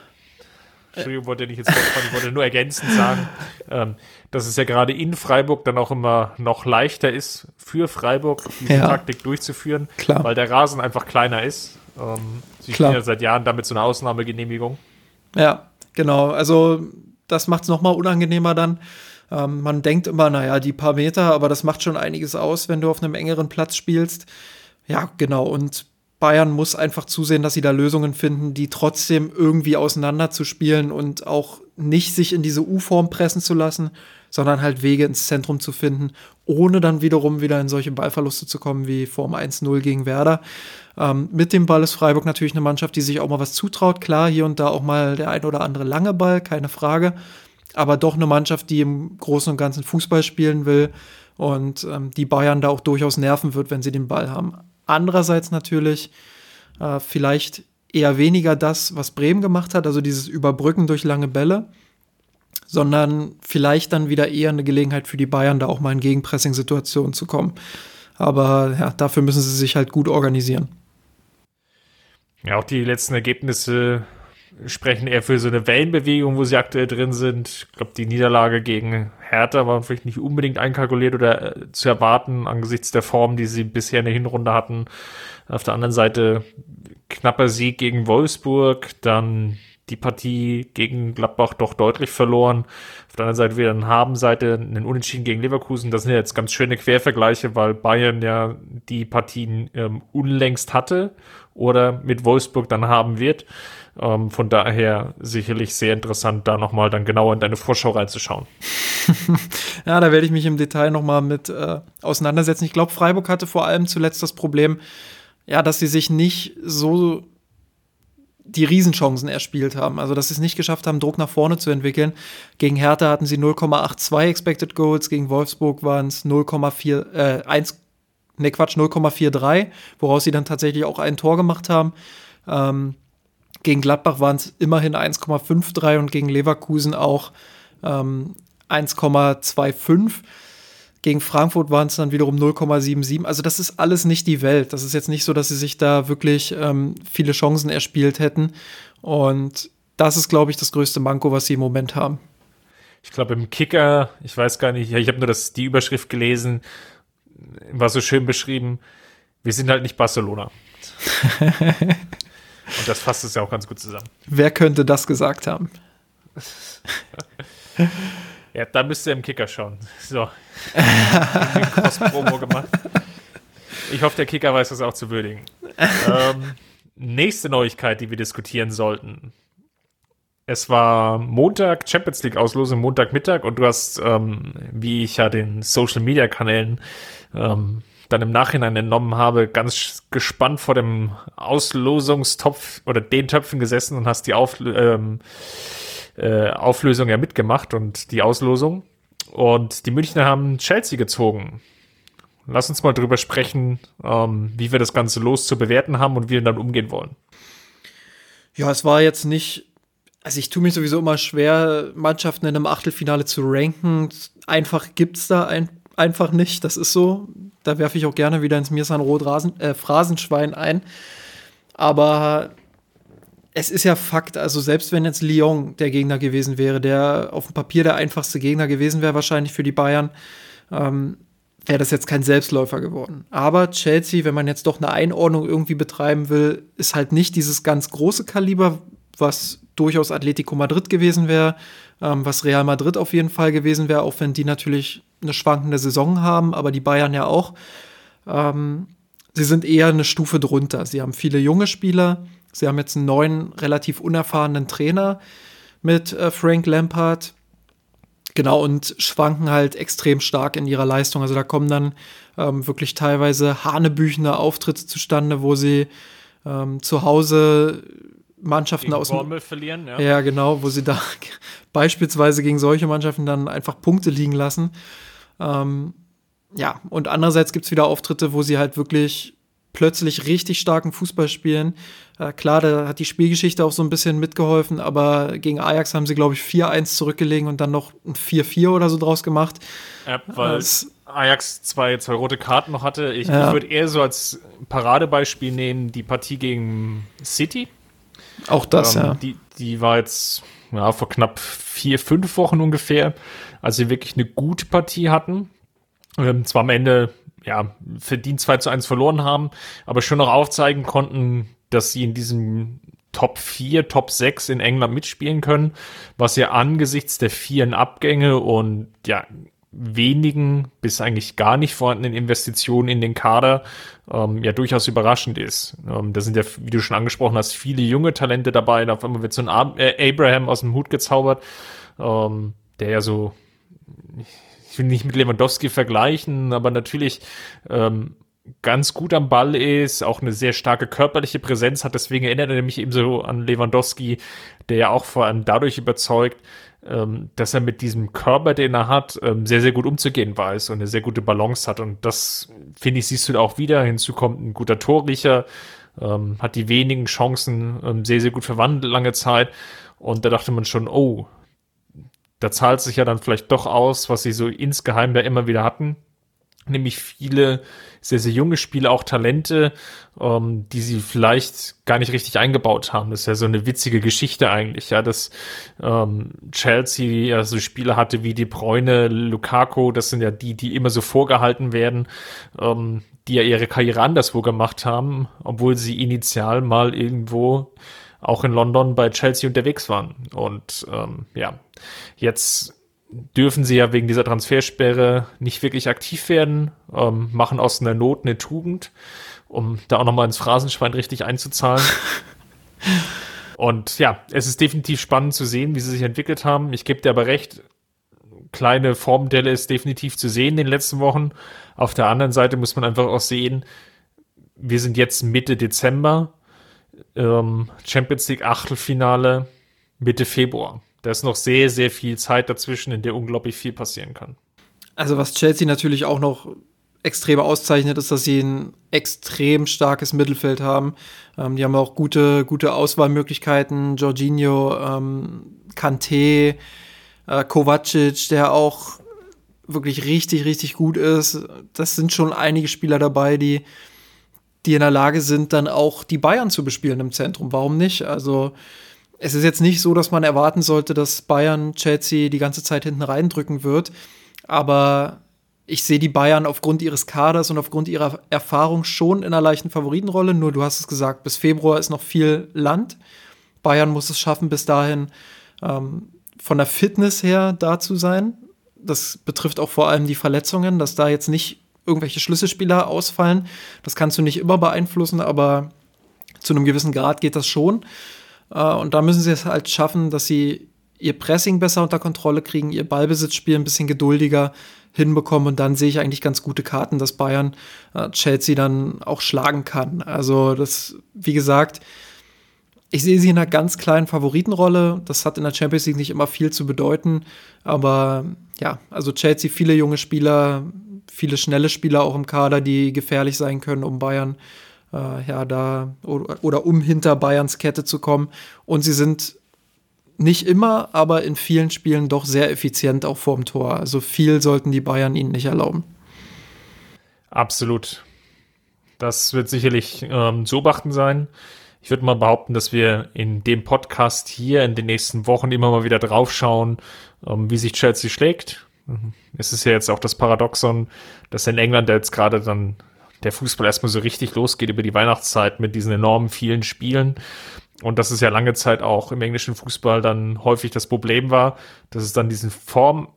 Entschuldigung, wollte nicht jetzt ich wollte nur ergänzend sagen, ähm, dass es ja gerade in Freiburg dann auch immer noch leichter ist, für Freiburg diese ja. Taktik durchzuführen, Klar. weil der Rasen einfach kleiner ist. Ähm, sie Klar. spielen ja seit Jahren damit so eine Ausnahmegenehmigung. Ja, genau. Also das macht es nochmal unangenehmer dann. Ähm, man denkt immer, naja, die paar Meter, aber das macht schon einiges aus, wenn du auf einem engeren Platz spielst. Ja, genau. Und Bayern muss einfach zusehen, dass sie da Lösungen finden, die trotzdem irgendwie auseinanderzuspielen und auch nicht sich in diese U-Form pressen zu lassen, sondern halt Wege ins Zentrum zu finden, ohne dann wiederum wieder in solche Ballverluste zu kommen wie Form 1-0 gegen Werder. Ähm, mit dem Ball ist Freiburg natürlich eine Mannschaft, die sich auch mal was zutraut. Klar, hier und da auch mal der ein oder andere lange Ball, keine Frage aber doch eine Mannschaft, die im Großen und Ganzen Fußball spielen will und ähm, die Bayern da auch durchaus nerven wird, wenn sie den Ball haben. Andererseits natürlich äh, vielleicht eher weniger das, was Bremen gemacht hat, also dieses Überbrücken durch lange Bälle, sondern vielleicht dann wieder eher eine Gelegenheit für die Bayern, da auch mal in Gegenpressing-Situationen zu kommen. Aber ja, dafür müssen sie sich halt gut organisieren. Ja, auch die letzten Ergebnisse sprechen eher für so eine Wellenbewegung, wo sie aktuell drin sind. Ich glaube, die Niederlage gegen Hertha war vielleicht nicht unbedingt einkalkuliert oder äh, zu erwarten angesichts der Form, die sie bisher in der Hinrunde hatten. Auf der anderen Seite knapper Sieg gegen Wolfsburg, dann die Partie gegen Gladbach doch deutlich verloren. Auf der anderen Seite wieder eine Habenseite, einen Unentschieden gegen Leverkusen. Das sind ja jetzt ganz schöne Quervergleiche, weil Bayern ja die Partien ähm, unlängst hatte oder mit Wolfsburg dann haben wird. Ähm, von daher sicherlich sehr interessant, da nochmal dann genauer in deine Vorschau reinzuschauen. ja, da werde ich mich im Detail nochmal mit äh, auseinandersetzen. Ich glaube, Freiburg hatte vor allem zuletzt das Problem, ja, dass sie sich nicht so die Riesenchancen erspielt haben. Also, dass sie es nicht geschafft haben, Druck nach vorne zu entwickeln. Gegen Hertha hatten sie 0,82 Expected Goals, gegen Wolfsburg waren es 0,4, äh, 1, ne Quatsch, 0,43, woraus sie dann tatsächlich auch ein Tor gemacht haben. Ähm, gegen Gladbach waren es immerhin 1,53 und gegen Leverkusen auch ähm, 1,25. Gegen Frankfurt waren es dann wiederum 0,77. Also das ist alles nicht die Welt. Das ist jetzt nicht so, dass sie sich da wirklich ähm, viele Chancen erspielt hätten. Und das ist, glaube ich, das größte Manko, was sie im Moment haben. Ich glaube, im Kicker, ich weiß gar nicht, ich habe nur das, die Überschrift gelesen, war so schön beschrieben, wir sind halt nicht Barcelona. Und das fasst es ja auch ganz gut zusammen. Wer könnte das gesagt haben? ja, da müsst ihr im Kicker schauen. So. Cross-Promo gemacht. Ich hoffe, der Kicker weiß das auch zu würdigen. ähm, nächste Neuigkeit, die wir diskutieren sollten. Es war Montag, Champions League Auslosung, Montagmittag und du hast, ähm, wie ich ja den Social Media Kanälen ähm, dann im Nachhinein entnommen habe, ganz gespannt vor dem Auslosungstopf oder den Töpfen gesessen und hast die Aufl ähm, äh, Auflösung ja mitgemacht und die Auslosung. Und die Münchner haben Chelsea gezogen. Lass uns mal drüber sprechen, ähm, wie wir das Ganze los zu bewerten haben und wie wir dann umgehen wollen. Ja, es war jetzt nicht, also ich tue mich sowieso immer schwer, Mannschaften in einem Achtelfinale zu ranken. Einfach gibt es da ein, einfach nicht. Das ist so. Da werfe ich auch gerne wieder ins Mirsan Rot Rasen, äh, Phrasenschwein ein. Aber es ist ja Fakt, also selbst wenn jetzt Lyon der Gegner gewesen wäre, der auf dem Papier der einfachste Gegner gewesen wäre, wahrscheinlich für die Bayern, ähm, wäre das jetzt kein Selbstläufer geworden. Aber Chelsea, wenn man jetzt doch eine Einordnung irgendwie betreiben will, ist halt nicht dieses ganz große Kaliber, was durchaus Atletico Madrid gewesen wäre, ähm, was Real Madrid auf jeden Fall gewesen wäre, auch wenn die natürlich eine schwankende Saison haben, aber die Bayern ja auch. Ähm, sie sind eher eine Stufe drunter. Sie haben viele junge Spieler. Sie haben jetzt einen neuen, relativ unerfahrenen Trainer mit äh, Frank Lampard. Genau, und schwanken halt extrem stark in ihrer Leistung. Also da kommen dann ähm, wirklich teilweise hanebüchende Auftritte zustande, wo sie ähm, zu Hause Mannschaften gegen aus dem verlieren, ja. ja. genau, wo sie da beispielsweise gegen solche Mannschaften dann einfach Punkte liegen lassen. Ähm, ja, und andererseits gibt es wieder Auftritte, wo sie halt wirklich plötzlich richtig starken Fußball spielen. Äh, klar, da hat die Spielgeschichte auch so ein bisschen mitgeholfen, aber gegen Ajax haben sie, glaube ich, 4-1 zurückgelegen und dann noch ein 4-4 oder so draus gemacht. Ja, weil es, Ajax zwei, zwei rote Karten noch hatte. Ich, ja. ich würde eher so als Paradebeispiel nehmen die Partie gegen City. Auch das, ähm, ja. Die, die war jetzt ja, vor knapp vier, fünf Wochen ungefähr, als sie wirklich eine gute Partie hatten. Ähm, zwar am Ende ja, verdient 2 zu 1 verloren haben, aber schon noch aufzeigen konnten, dass sie in diesem Top 4, Top 6 in England mitspielen können, was ja angesichts der vielen Abgänge und ja, wenigen bis eigentlich gar nicht vorhandenen Investitionen in den Kader ähm, ja durchaus überraschend ist. Ähm, da sind ja, wie du schon angesprochen hast, viele junge Talente dabei. Auf einmal wird so ein äh, Abraham aus dem Hut gezaubert, ähm, der ja so, ich will nicht mit Lewandowski vergleichen, aber natürlich ähm, ganz gut am Ball ist, auch eine sehr starke körperliche Präsenz hat. Deswegen erinnert er mich eben so an Lewandowski, der ja auch vor allem dadurch überzeugt, ähm, dass er mit diesem Körper, den er hat, ähm, sehr, sehr gut umzugehen weiß und eine sehr gute Balance hat. Und das, finde ich, siehst du da auch wieder. Hinzu kommt ein guter Torriecher, ähm, hat die wenigen Chancen sehr, sehr gut verwandelt lange Zeit. Und da dachte man schon, oh, da zahlt sich ja dann vielleicht doch aus, was sie so insgeheim da immer wieder hatten nämlich viele sehr, sehr junge Spieler, auch Talente, ähm, die sie vielleicht gar nicht richtig eingebaut haben. Das ist ja so eine witzige Geschichte eigentlich, ja, dass ähm, Chelsea ja so Spieler hatte wie Die Bräune, Lukaku, das sind ja die, die immer so vorgehalten werden, ähm, die ja ihre Karriere anderswo gemacht haben, obwohl sie initial mal irgendwo auch in London bei Chelsea unterwegs waren. Und ähm, ja, jetzt dürfen sie ja wegen dieser Transfersperre nicht wirklich aktiv werden, ähm, machen aus einer Not eine Tugend, um da auch nochmal ins Phrasenschwein richtig einzuzahlen. Und ja, es ist definitiv spannend zu sehen, wie sie sich entwickelt haben. Ich gebe dir aber recht, kleine Formdelle ist definitiv zu sehen in den letzten Wochen. Auf der anderen Seite muss man einfach auch sehen, wir sind jetzt Mitte Dezember, ähm, Champions League Achtelfinale Mitte Februar. Da ist noch sehr, sehr viel Zeit dazwischen, in der unglaublich viel passieren kann. Also was Chelsea natürlich auch noch extrem auszeichnet, ist, dass sie ein extrem starkes Mittelfeld haben. Ähm, die haben auch gute, gute Auswahlmöglichkeiten. Jorginho, ähm, Kanté, äh, Kovacic, der auch wirklich richtig, richtig gut ist. Das sind schon einige Spieler dabei, die, die in der Lage sind, dann auch die Bayern zu bespielen im Zentrum. Warum nicht? Also es ist jetzt nicht so, dass man erwarten sollte, dass Bayern Chelsea die ganze Zeit hinten reindrücken wird. Aber ich sehe die Bayern aufgrund ihres Kaders und aufgrund ihrer Erfahrung schon in einer leichten Favoritenrolle. Nur du hast es gesagt, bis Februar ist noch viel Land. Bayern muss es schaffen, bis dahin ähm, von der Fitness her da zu sein. Das betrifft auch vor allem die Verletzungen, dass da jetzt nicht irgendwelche Schlüsselspieler ausfallen. Das kannst du nicht immer beeinflussen, aber zu einem gewissen Grad geht das schon. Äh, und da müssen sie es halt schaffen, dass sie ihr Pressing besser unter Kontrolle kriegen, ihr Ballbesitzspiel ein bisschen geduldiger hinbekommen und dann sehe ich eigentlich ganz gute Karten, dass Bayern äh, Chelsea dann auch schlagen kann. Also das, wie gesagt, ich sehe sie in einer ganz kleinen Favoritenrolle. Das hat in der Champions League nicht immer viel zu bedeuten, aber ja, also Chelsea viele junge Spieler, viele schnelle Spieler auch im Kader, die gefährlich sein können, um Bayern äh, ja, da oder, oder um hinter Bayerns Kette zu kommen. Und sie sind nicht immer, aber in vielen Spielen doch sehr effizient auch vorm Tor. Also viel sollten die Bayern ihnen nicht erlauben. Absolut. Das wird sicherlich ähm, zu beachten sein. Ich würde mal behaupten, dass wir in dem Podcast hier in den nächsten Wochen immer mal wieder draufschauen, ähm, wie sich Chelsea schlägt. Es ist ja jetzt auch das Paradoxon, dass in England jetzt gerade dann der Fußball erstmal so richtig losgeht über die Weihnachtszeit mit diesen enormen vielen Spielen. Und das ist ja lange Zeit auch im englischen Fußball dann häufig das Problem war, dass es dann diesen Form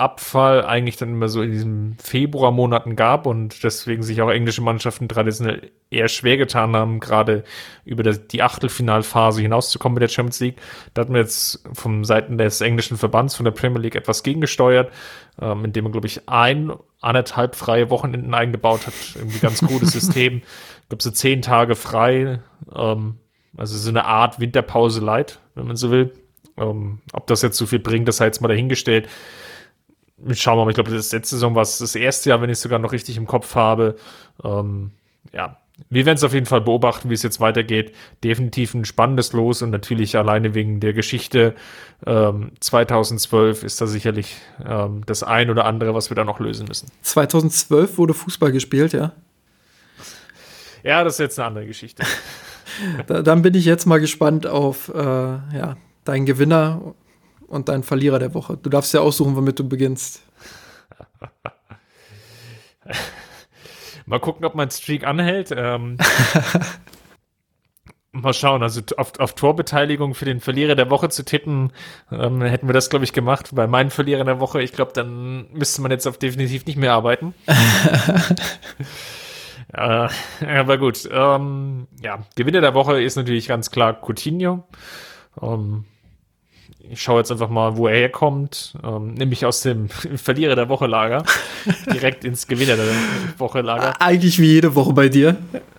Abfall eigentlich dann immer so in diesen Februarmonaten gab und deswegen sich auch englische Mannschaften traditionell eher schwer getan haben, gerade über die Achtelfinalphase hinauszukommen mit der Champions League. Da hat man jetzt vom Seiten des englischen Verbands von der Premier League etwas gegengesteuert, ähm, indem man, glaube ich, ein, anderthalb freie Wochenenden eingebaut hat. Irgendwie ganz gutes System. Ich glaube, so zehn Tage frei, ähm, also so eine Art Winterpause light, wenn man so will. Ähm, ob das jetzt so viel bringt, das sei jetzt mal dahingestellt schauen wir mal, ich glaube, das letzte Saison war es das erste Jahr, wenn ich es sogar noch richtig im Kopf habe. Ähm, ja, wir werden es auf jeden Fall beobachten, wie es jetzt weitergeht. Definitiv ein spannendes Los und natürlich alleine wegen der Geschichte ähm, 2012 ist da sicherlich ähm, das ein oder andere, was wir da noch lösen müssen. 2012 wurde Fußball gespielt, ja? Ja, das ist jetzt eine andere Geschichte. da, dann bin ich jetzt mal gespannt auf äh, ja, deinen Gewinner und dein Verlierer der Woche. Du darfst ja aussuchen, womit du beginnst. mal gucken, ob mein Streak anhält. Ähm, mal schauen, also auf, auf, Torbeteiligung für den Verlierer der Woche zu tippen, ähm, hätten wir das, glaube ich, gemacht. Bei meinen Verlierer der Woche, ich glaube, dann müsste man jetzt auf definitiv nicht mehr arbeiten. äh, aber gut. Ähm, ja, Gewinner der Woche ist natürlich ganz klar Coutinho. Ähm, ich schaue jetzt einfach mal, wo er herkommt, ähm, nämlich aus dem Verlierer der Woche Lager, direkt ins Gewinner der Woche Lager. Eigentlich wie jede Woche bei dir.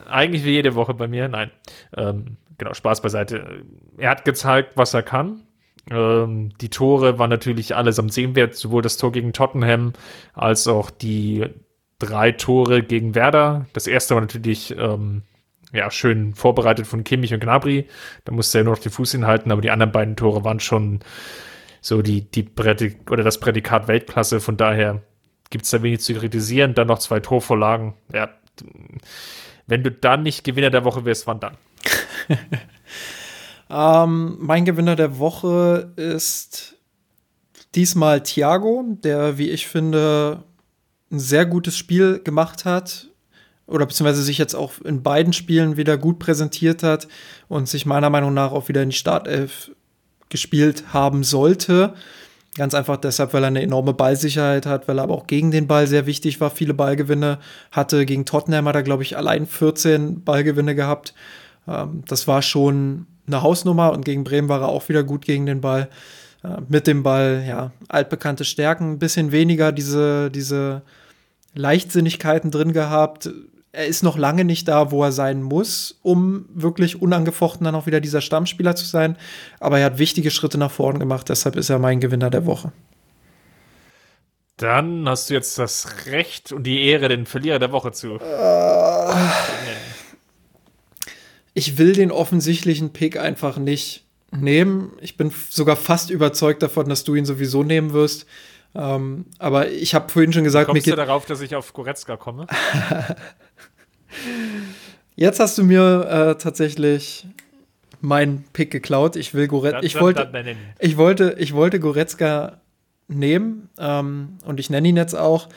Eigentlich wie jede Woche bei mir, nein. Ähm, genau, Spaß beiseite. Er hat gezeigt, was er kann. Ähm, die Tore waren natürlich allesamt sehenswert, sowohl das Tor gegen Tottenham als auch die drei Tore gegen Werder. Das erste war natürlich ähm, ja, schön vorbereitet von Kimmich und Gnabry. Da musste er nur noch den Fuß hinhalten, aber die anderen beiden Tore waren schon so die, die Prädik oder das Prädikat Weltklasse. Von daher gibt es da wenig zu kritisieren. Dann noch zwei Torvorlagen. Ja, wenn du dann nicht Gewinner der Woche wirst, wann dann? ähm, mein Gewinner der Woche ist diesmal Thiago, der, wie ich finde, ein sehr gutes Spiel gemacht hat oder beziehungsweise sich jetzt auch in beiden Spielen wieder gut präsentiert hat und sich meiner Meinung nach auch wieder in die Startelf gespielt haben sollte. Ganz einfach deshalb, weil er eine enorme Ballsicherheit hat, weil er aber auch gegen den Ball sehr wichtig war, viele Ballgewinne hatte. Gegen Tottenham hat er, glaube ich, allein 14 Ballgewinne gehabt. Ähm, das war schon eine Hausnummer und gegen Bremen war er auch wieder gut gegen den Ball. Äh, mit dem Ball, ja, altbekannte Stärken, ein bisschen weniger diese, diese Leichtsinnigkeiten drin gehabt, er ist noch lange nicht da, wo er sein muss, um wirklich unangefochten dann auch wieder dieser Stammspieler zu sein. Aber er hat wichtige Schritte nach vorn gemacht, deshalb ist er mein Gewinner der Woche. Dann hast du jetzt das Recht und die Ehre, den Verlierer der Woche zu. Ich will den offensichtlichen Pick einfach nicht nehmen. Ich bin sogar fast überzeugt davon, dass du ihn sowieso nehmen wirst. Ähm, aber ich habe vorhin schon gesagt, Kommst mir du darauf, dass ich auf Goretzka komme? Jetzt hast du mir äh, tatsächlich meinen Pick geklaut. Ich will Goretzka. Ich, wollte, ich, wollte, ich wollte Goretzka nehmen ähm, und ich nenne ihn jetzt auch.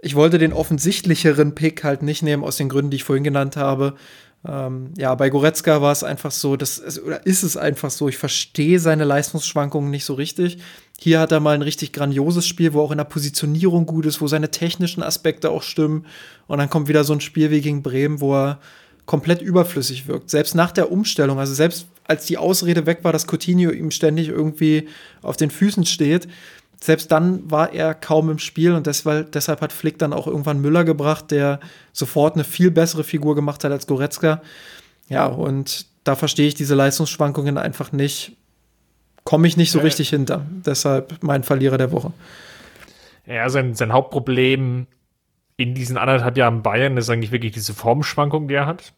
Ich wollte den offensichtlicheren Pick halt nicht nehmen, aus den Gründen, die ich vorhin genannt habe. Ähm, ja, bei Goretzka war es einfach so, das, oder ist es einfach so, ich verstehe seine Leistungsschwankungen nicht so richtig. Hier hat er mal ein richtig grandioses Spiel, wo auch in der Positionierung gut ist, wo seine technischen Aspekte auch stimmen. Und dann kommt wieder so ein Spiel wie gegen Bremen, wo er komplett überflüssig wirkt. Selbst nach der Umstellung, also selbst als die Ausrede weg war, dass Coutinho ihm ständig irgendwie auf den Füßen steht, selbst dann war er kaum im Spiel und deshalb, deshalb hat Flick dann auch irgendwann Müller gebracht, der sofort eine viel bessere Figur gemacht hat als Goretzka. Ja, und da verstehe ich diese Leistungsschwankungen einfach nicht. Komme ich nicht so richtig hinter. Deshalb mein Verlierer der Woche. Ja, sein, sein Hauptproblem in diesen anderthalb Jahren Bayern ist eigentlich wirklich diese Formschwankung, die er hat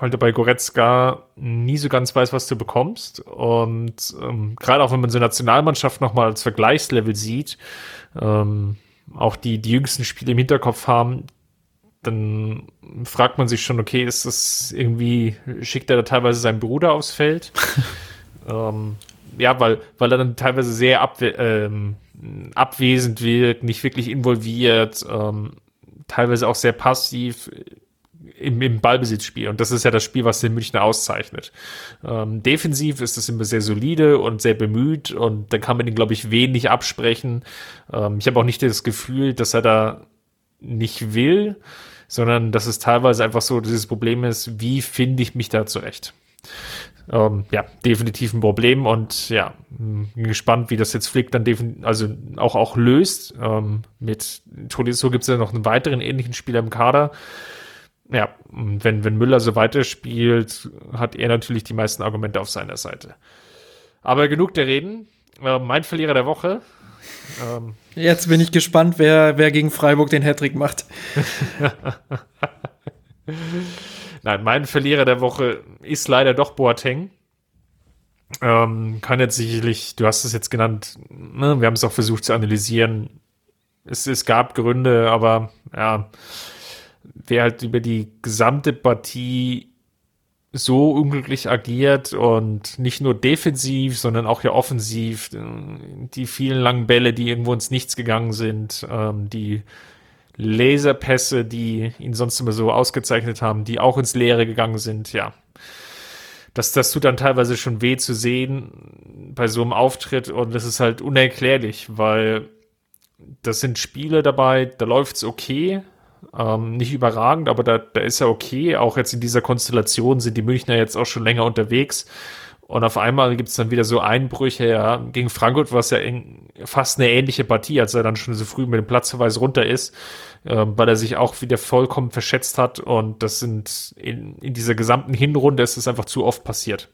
weil du bei Goretzka nie so ganz weißt, was du bekommst. Und ähm, gerade auch wenn man so Nationalmannschaft nochmal als Vergleichslevel sieht, ähm, auch die, die jüngsten Spiele im Hinterkopf haben, dann fragt man sich schon, okay, ist das irgendwie, schickt er da teilweise seinen Bruder aufs Feld? ähm, ja, weil, weil er dann teilweise sehr abwe ähm, abwesend wirkt, nicht wirklich involviert, ähm, teilweise auch sehr passiv im, im Ballbesitzspiel. Und das ist ja das Spiel, was den Münchner auszeichnet. Ähm, defensiv ist es immer sehr solide und sehr bemüht und da kann man ihn, glaube ich, wenig absprechen. Ähm, ich habe auch nicht das Gefühl, dass er da nicht will, sondern dass es teilweise einfach so dieses Problem ist, wie finde ich mich da zurecht? Ähm, ja, definitiv ein Problem und ja, bin gespannt, wie das jetzt Flick dann also auch, auch löst. Ähm, mit Tolisso gibt es ja noch einen weiteren ähnlichen Spieler im Kader. Ja, wenn, wenn Müller so weiterspielt, hat er natürlich die meisten Argumente auf seiner Seite. Aber genug der Reden. Äh, mein Verlierer der Woche. Ähm, Jetzt bin ich gespannt, wer, wer gegen Freiburg den Hattrick macht. Nein, mein Verlierer der Woche ist leider doch Boateng. Ähm, kann jetzt sicherlich, du hast es jetzt genannt, ne, wir haben es auch versucht zu analysieren. Es, es gab Gründe, aber ja, wer halt über die gesamte Partie so unglücklich agiert und nicht nur defensiv, sondern auch ja offensiv, die vielen langen Bälle, die irgendwo ins Nichts gegangen sind, ähm, die Laserpässe, die ihn sonst immer so ausgezeichnet haben, die auch ins Leere gegangen sind, ja. Das, das tut dann teilweise schon weh zu sehen bei so einem Auftritt und das ist halt unerklärlich, weil das sind Spiele dabei, da läuft's okay, ähm, nicht überragend, aber da, da ist er okay. Auch jetzt in dieser Konstellation sind die Münchner jetzt auch schon länger unterwegs. Und auf einmal gibt es dann wieder so Einbrüche. Ja. Gegen Frankfurt war es ja fast eine ähnliche Partie, als er dann schon so früh mit dem Platzverweis runter ist, äh, weil er sich auch wieder vollkommen verschätzt hat. Und das sind in, in dieser gesamten Hinrunde ist es einfach zu oft passiert.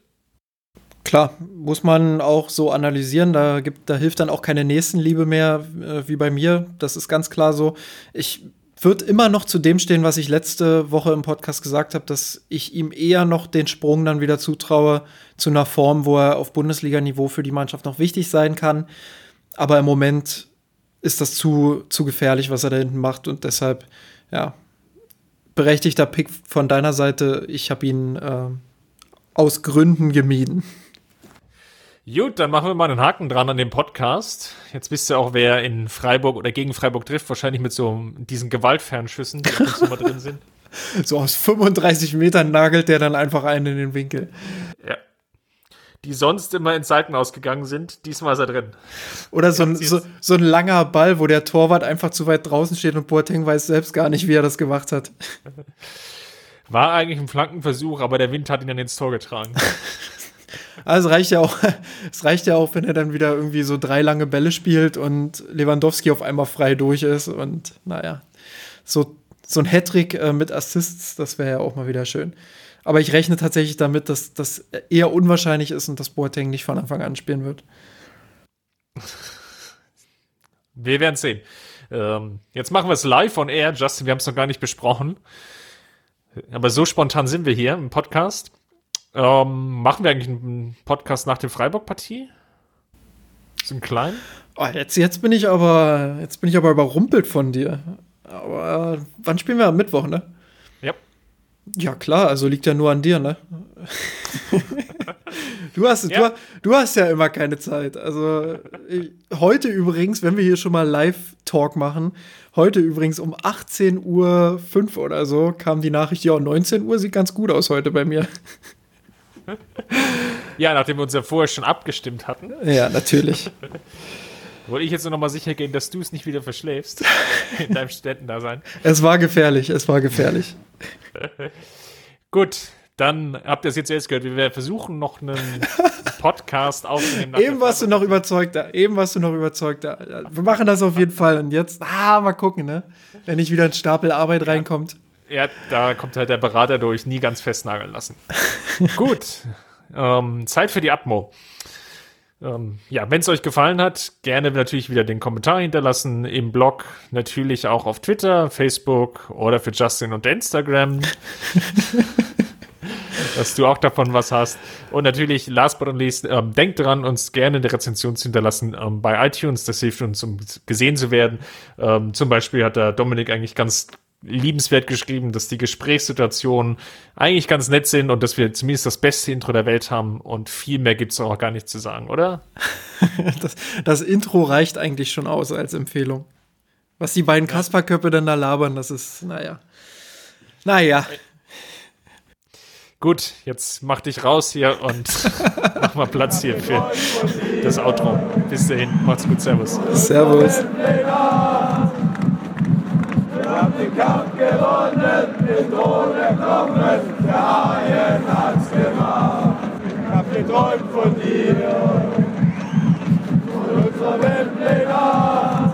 Klar, muss man auch so analysieren. Da, gibt, da hilft dann auch keine Nächstenliebe mehr, äh, wie bei mir. Das ist ganz klar so. Ich wird immer noch zu dem stehen, was ich letzte Woche im Podcast gesagt habe, dass ich ihm eher noch den Sprung dann wieder zutraue zu einer Form, wo er auf Bundesliga-Niveau für die Mannschaft noch wichtig sein kann. Aber im Moment ist das zu, zu gefährlich, was er da hinten macht. Und deshalb, ja, berechtigter Pick von deiner Seite. Ich habe ihn äh, aus Gründen gemieden. Gut, dann machen wir mal einen Haken dran an dem Podcast. Jetzt wisst ihr auch, wer in Freiburg oder gegen Freiburg trifft, wahrscheinlich mit so diesen Gewaltfernschüssen, die jetzt immer drin sind. So aus 35 Metern nagelt der dann einfach einen in den Winkel. Ja. Die sonst immer ins Seiten ausgegangen sind, diesmal ist er drin. Oder so ein, so, so ein langer Ball, wo der Torwart einfach zu weit draußen steht und Boateng weiß selbst gar nicht, wie er das gemacht hat. War eigentlich ein Flankenversuch, aber der Wind hat ihn dann ins Tor getragen. Also es reicht ja auch, es reicht ja auch, wenn er dann wieder irgendwie so drei lange Bälle spielt und Lewandowski auf einmal frei durch ist und naja, so, so ein Hattrick äh, mit Assists, das wäre ja auch mal wieder schön. Aber ich rechne tatsächlich damit, dass das eher unwahrscheinlich ist und dass Boateng nicht von Anfang an spielen wird. Wir werden sehen. Ähm, jetzt machen wir es live on air, Justin. Wir haben es noch gar nicht besprochen. Aber so spontan sind wir hier im Podcast. Ähm, machen wir eigentlich einen Podcast nach der Freiburg-Partie? So einen kleinen? Oh, jetzt, jetzt bin ich aber, jetzt bin ich aber überrumpelt von dir. Aber wann spielen wir am Mittwoch, ne? Ja. Ja, klar, also liegt ja nur an dir, ne? du, hast, ja. du, du, hast ja immer keine Zeit. Also ich, heute übrigens, wenn wir hier schon mal Live-Talk machen, heute übrigens um 18.05 Uhr oder so kam die Nachricht, ja, 19 Uhr sieht ganz gut aus heute bei mir. ja, nachdem wir uns ja vorher schon abgestimmt hatten. Ja, natürlich. Wollte ich jetzt nur noch mal sicher gehen, dass du es nicht wieder verschläfst in deinem Städtendasein. Es war gefährlich, es war gefährlich. Gut, dann habt ihr es jetzt erst gehört. Wir versuchen noch einen Podcast aufzunehmen. Eben warst du noch überzeugter. Eben warst du noch überzeugter. Wir machen das auf jeden Fall. Und jetzt, ah, mal gucken, ne? Wenn nicht wieder ein Stapel Arbeit ja. reinkommt. Ja, da kommt halt der Berater durch, nie ganz festnageln lassen. Gut, ähm, Zeit für die Atmo. Ähm, ja, wenn es euch gefallen hat, gerne natürlich wieder den Kommentar hinterlassen im Blog, natürlich auch auf Twitter, Facebook oder für Justin und Instagram. dass du auch davon was hast. Und natürlich, last but not least, ähm, denkt dran, uns gerne eine Rezension zu hinterlassen ähm, bei iTunes. Das hilft uns, um gesehen zu werden. Ähm, zum Beispiel hat der Dominik eigentlich ganz liebenswert geschrieben, dass die Gesprächssituationen eigentlich ganz nett sind und dass wir zumindest das beste Intro der Welt haben und viel mehr gibt es auch gar nicht zu sagen, oder? das, das, Intro reicht eigentlich schon aus als Empfehlung. Was die beiden Kasperköpfe dann da labern, das ist, naja. Naja. Gut, jetzt mach dich raus hier und mach mal Platz hier für das Outro. Bis dahin, macht's gut, Servus. Servus. gewonnen, mit ohne Kommen, der Haien hat's gemacht. Ich hab geträumt von dir, von unserer Welt Nacht.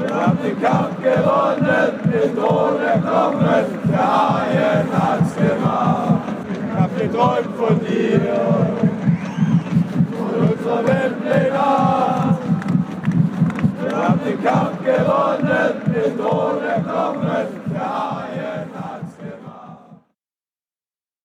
Wir haben den Kampf gewonnen, mit ohne Kommen, der Haien hat's gemacht. Ich hab geträumt von dir, von unserer Welt Nacht. Wir haben den Kampf gewonnen, den Tode kommen, der Haien.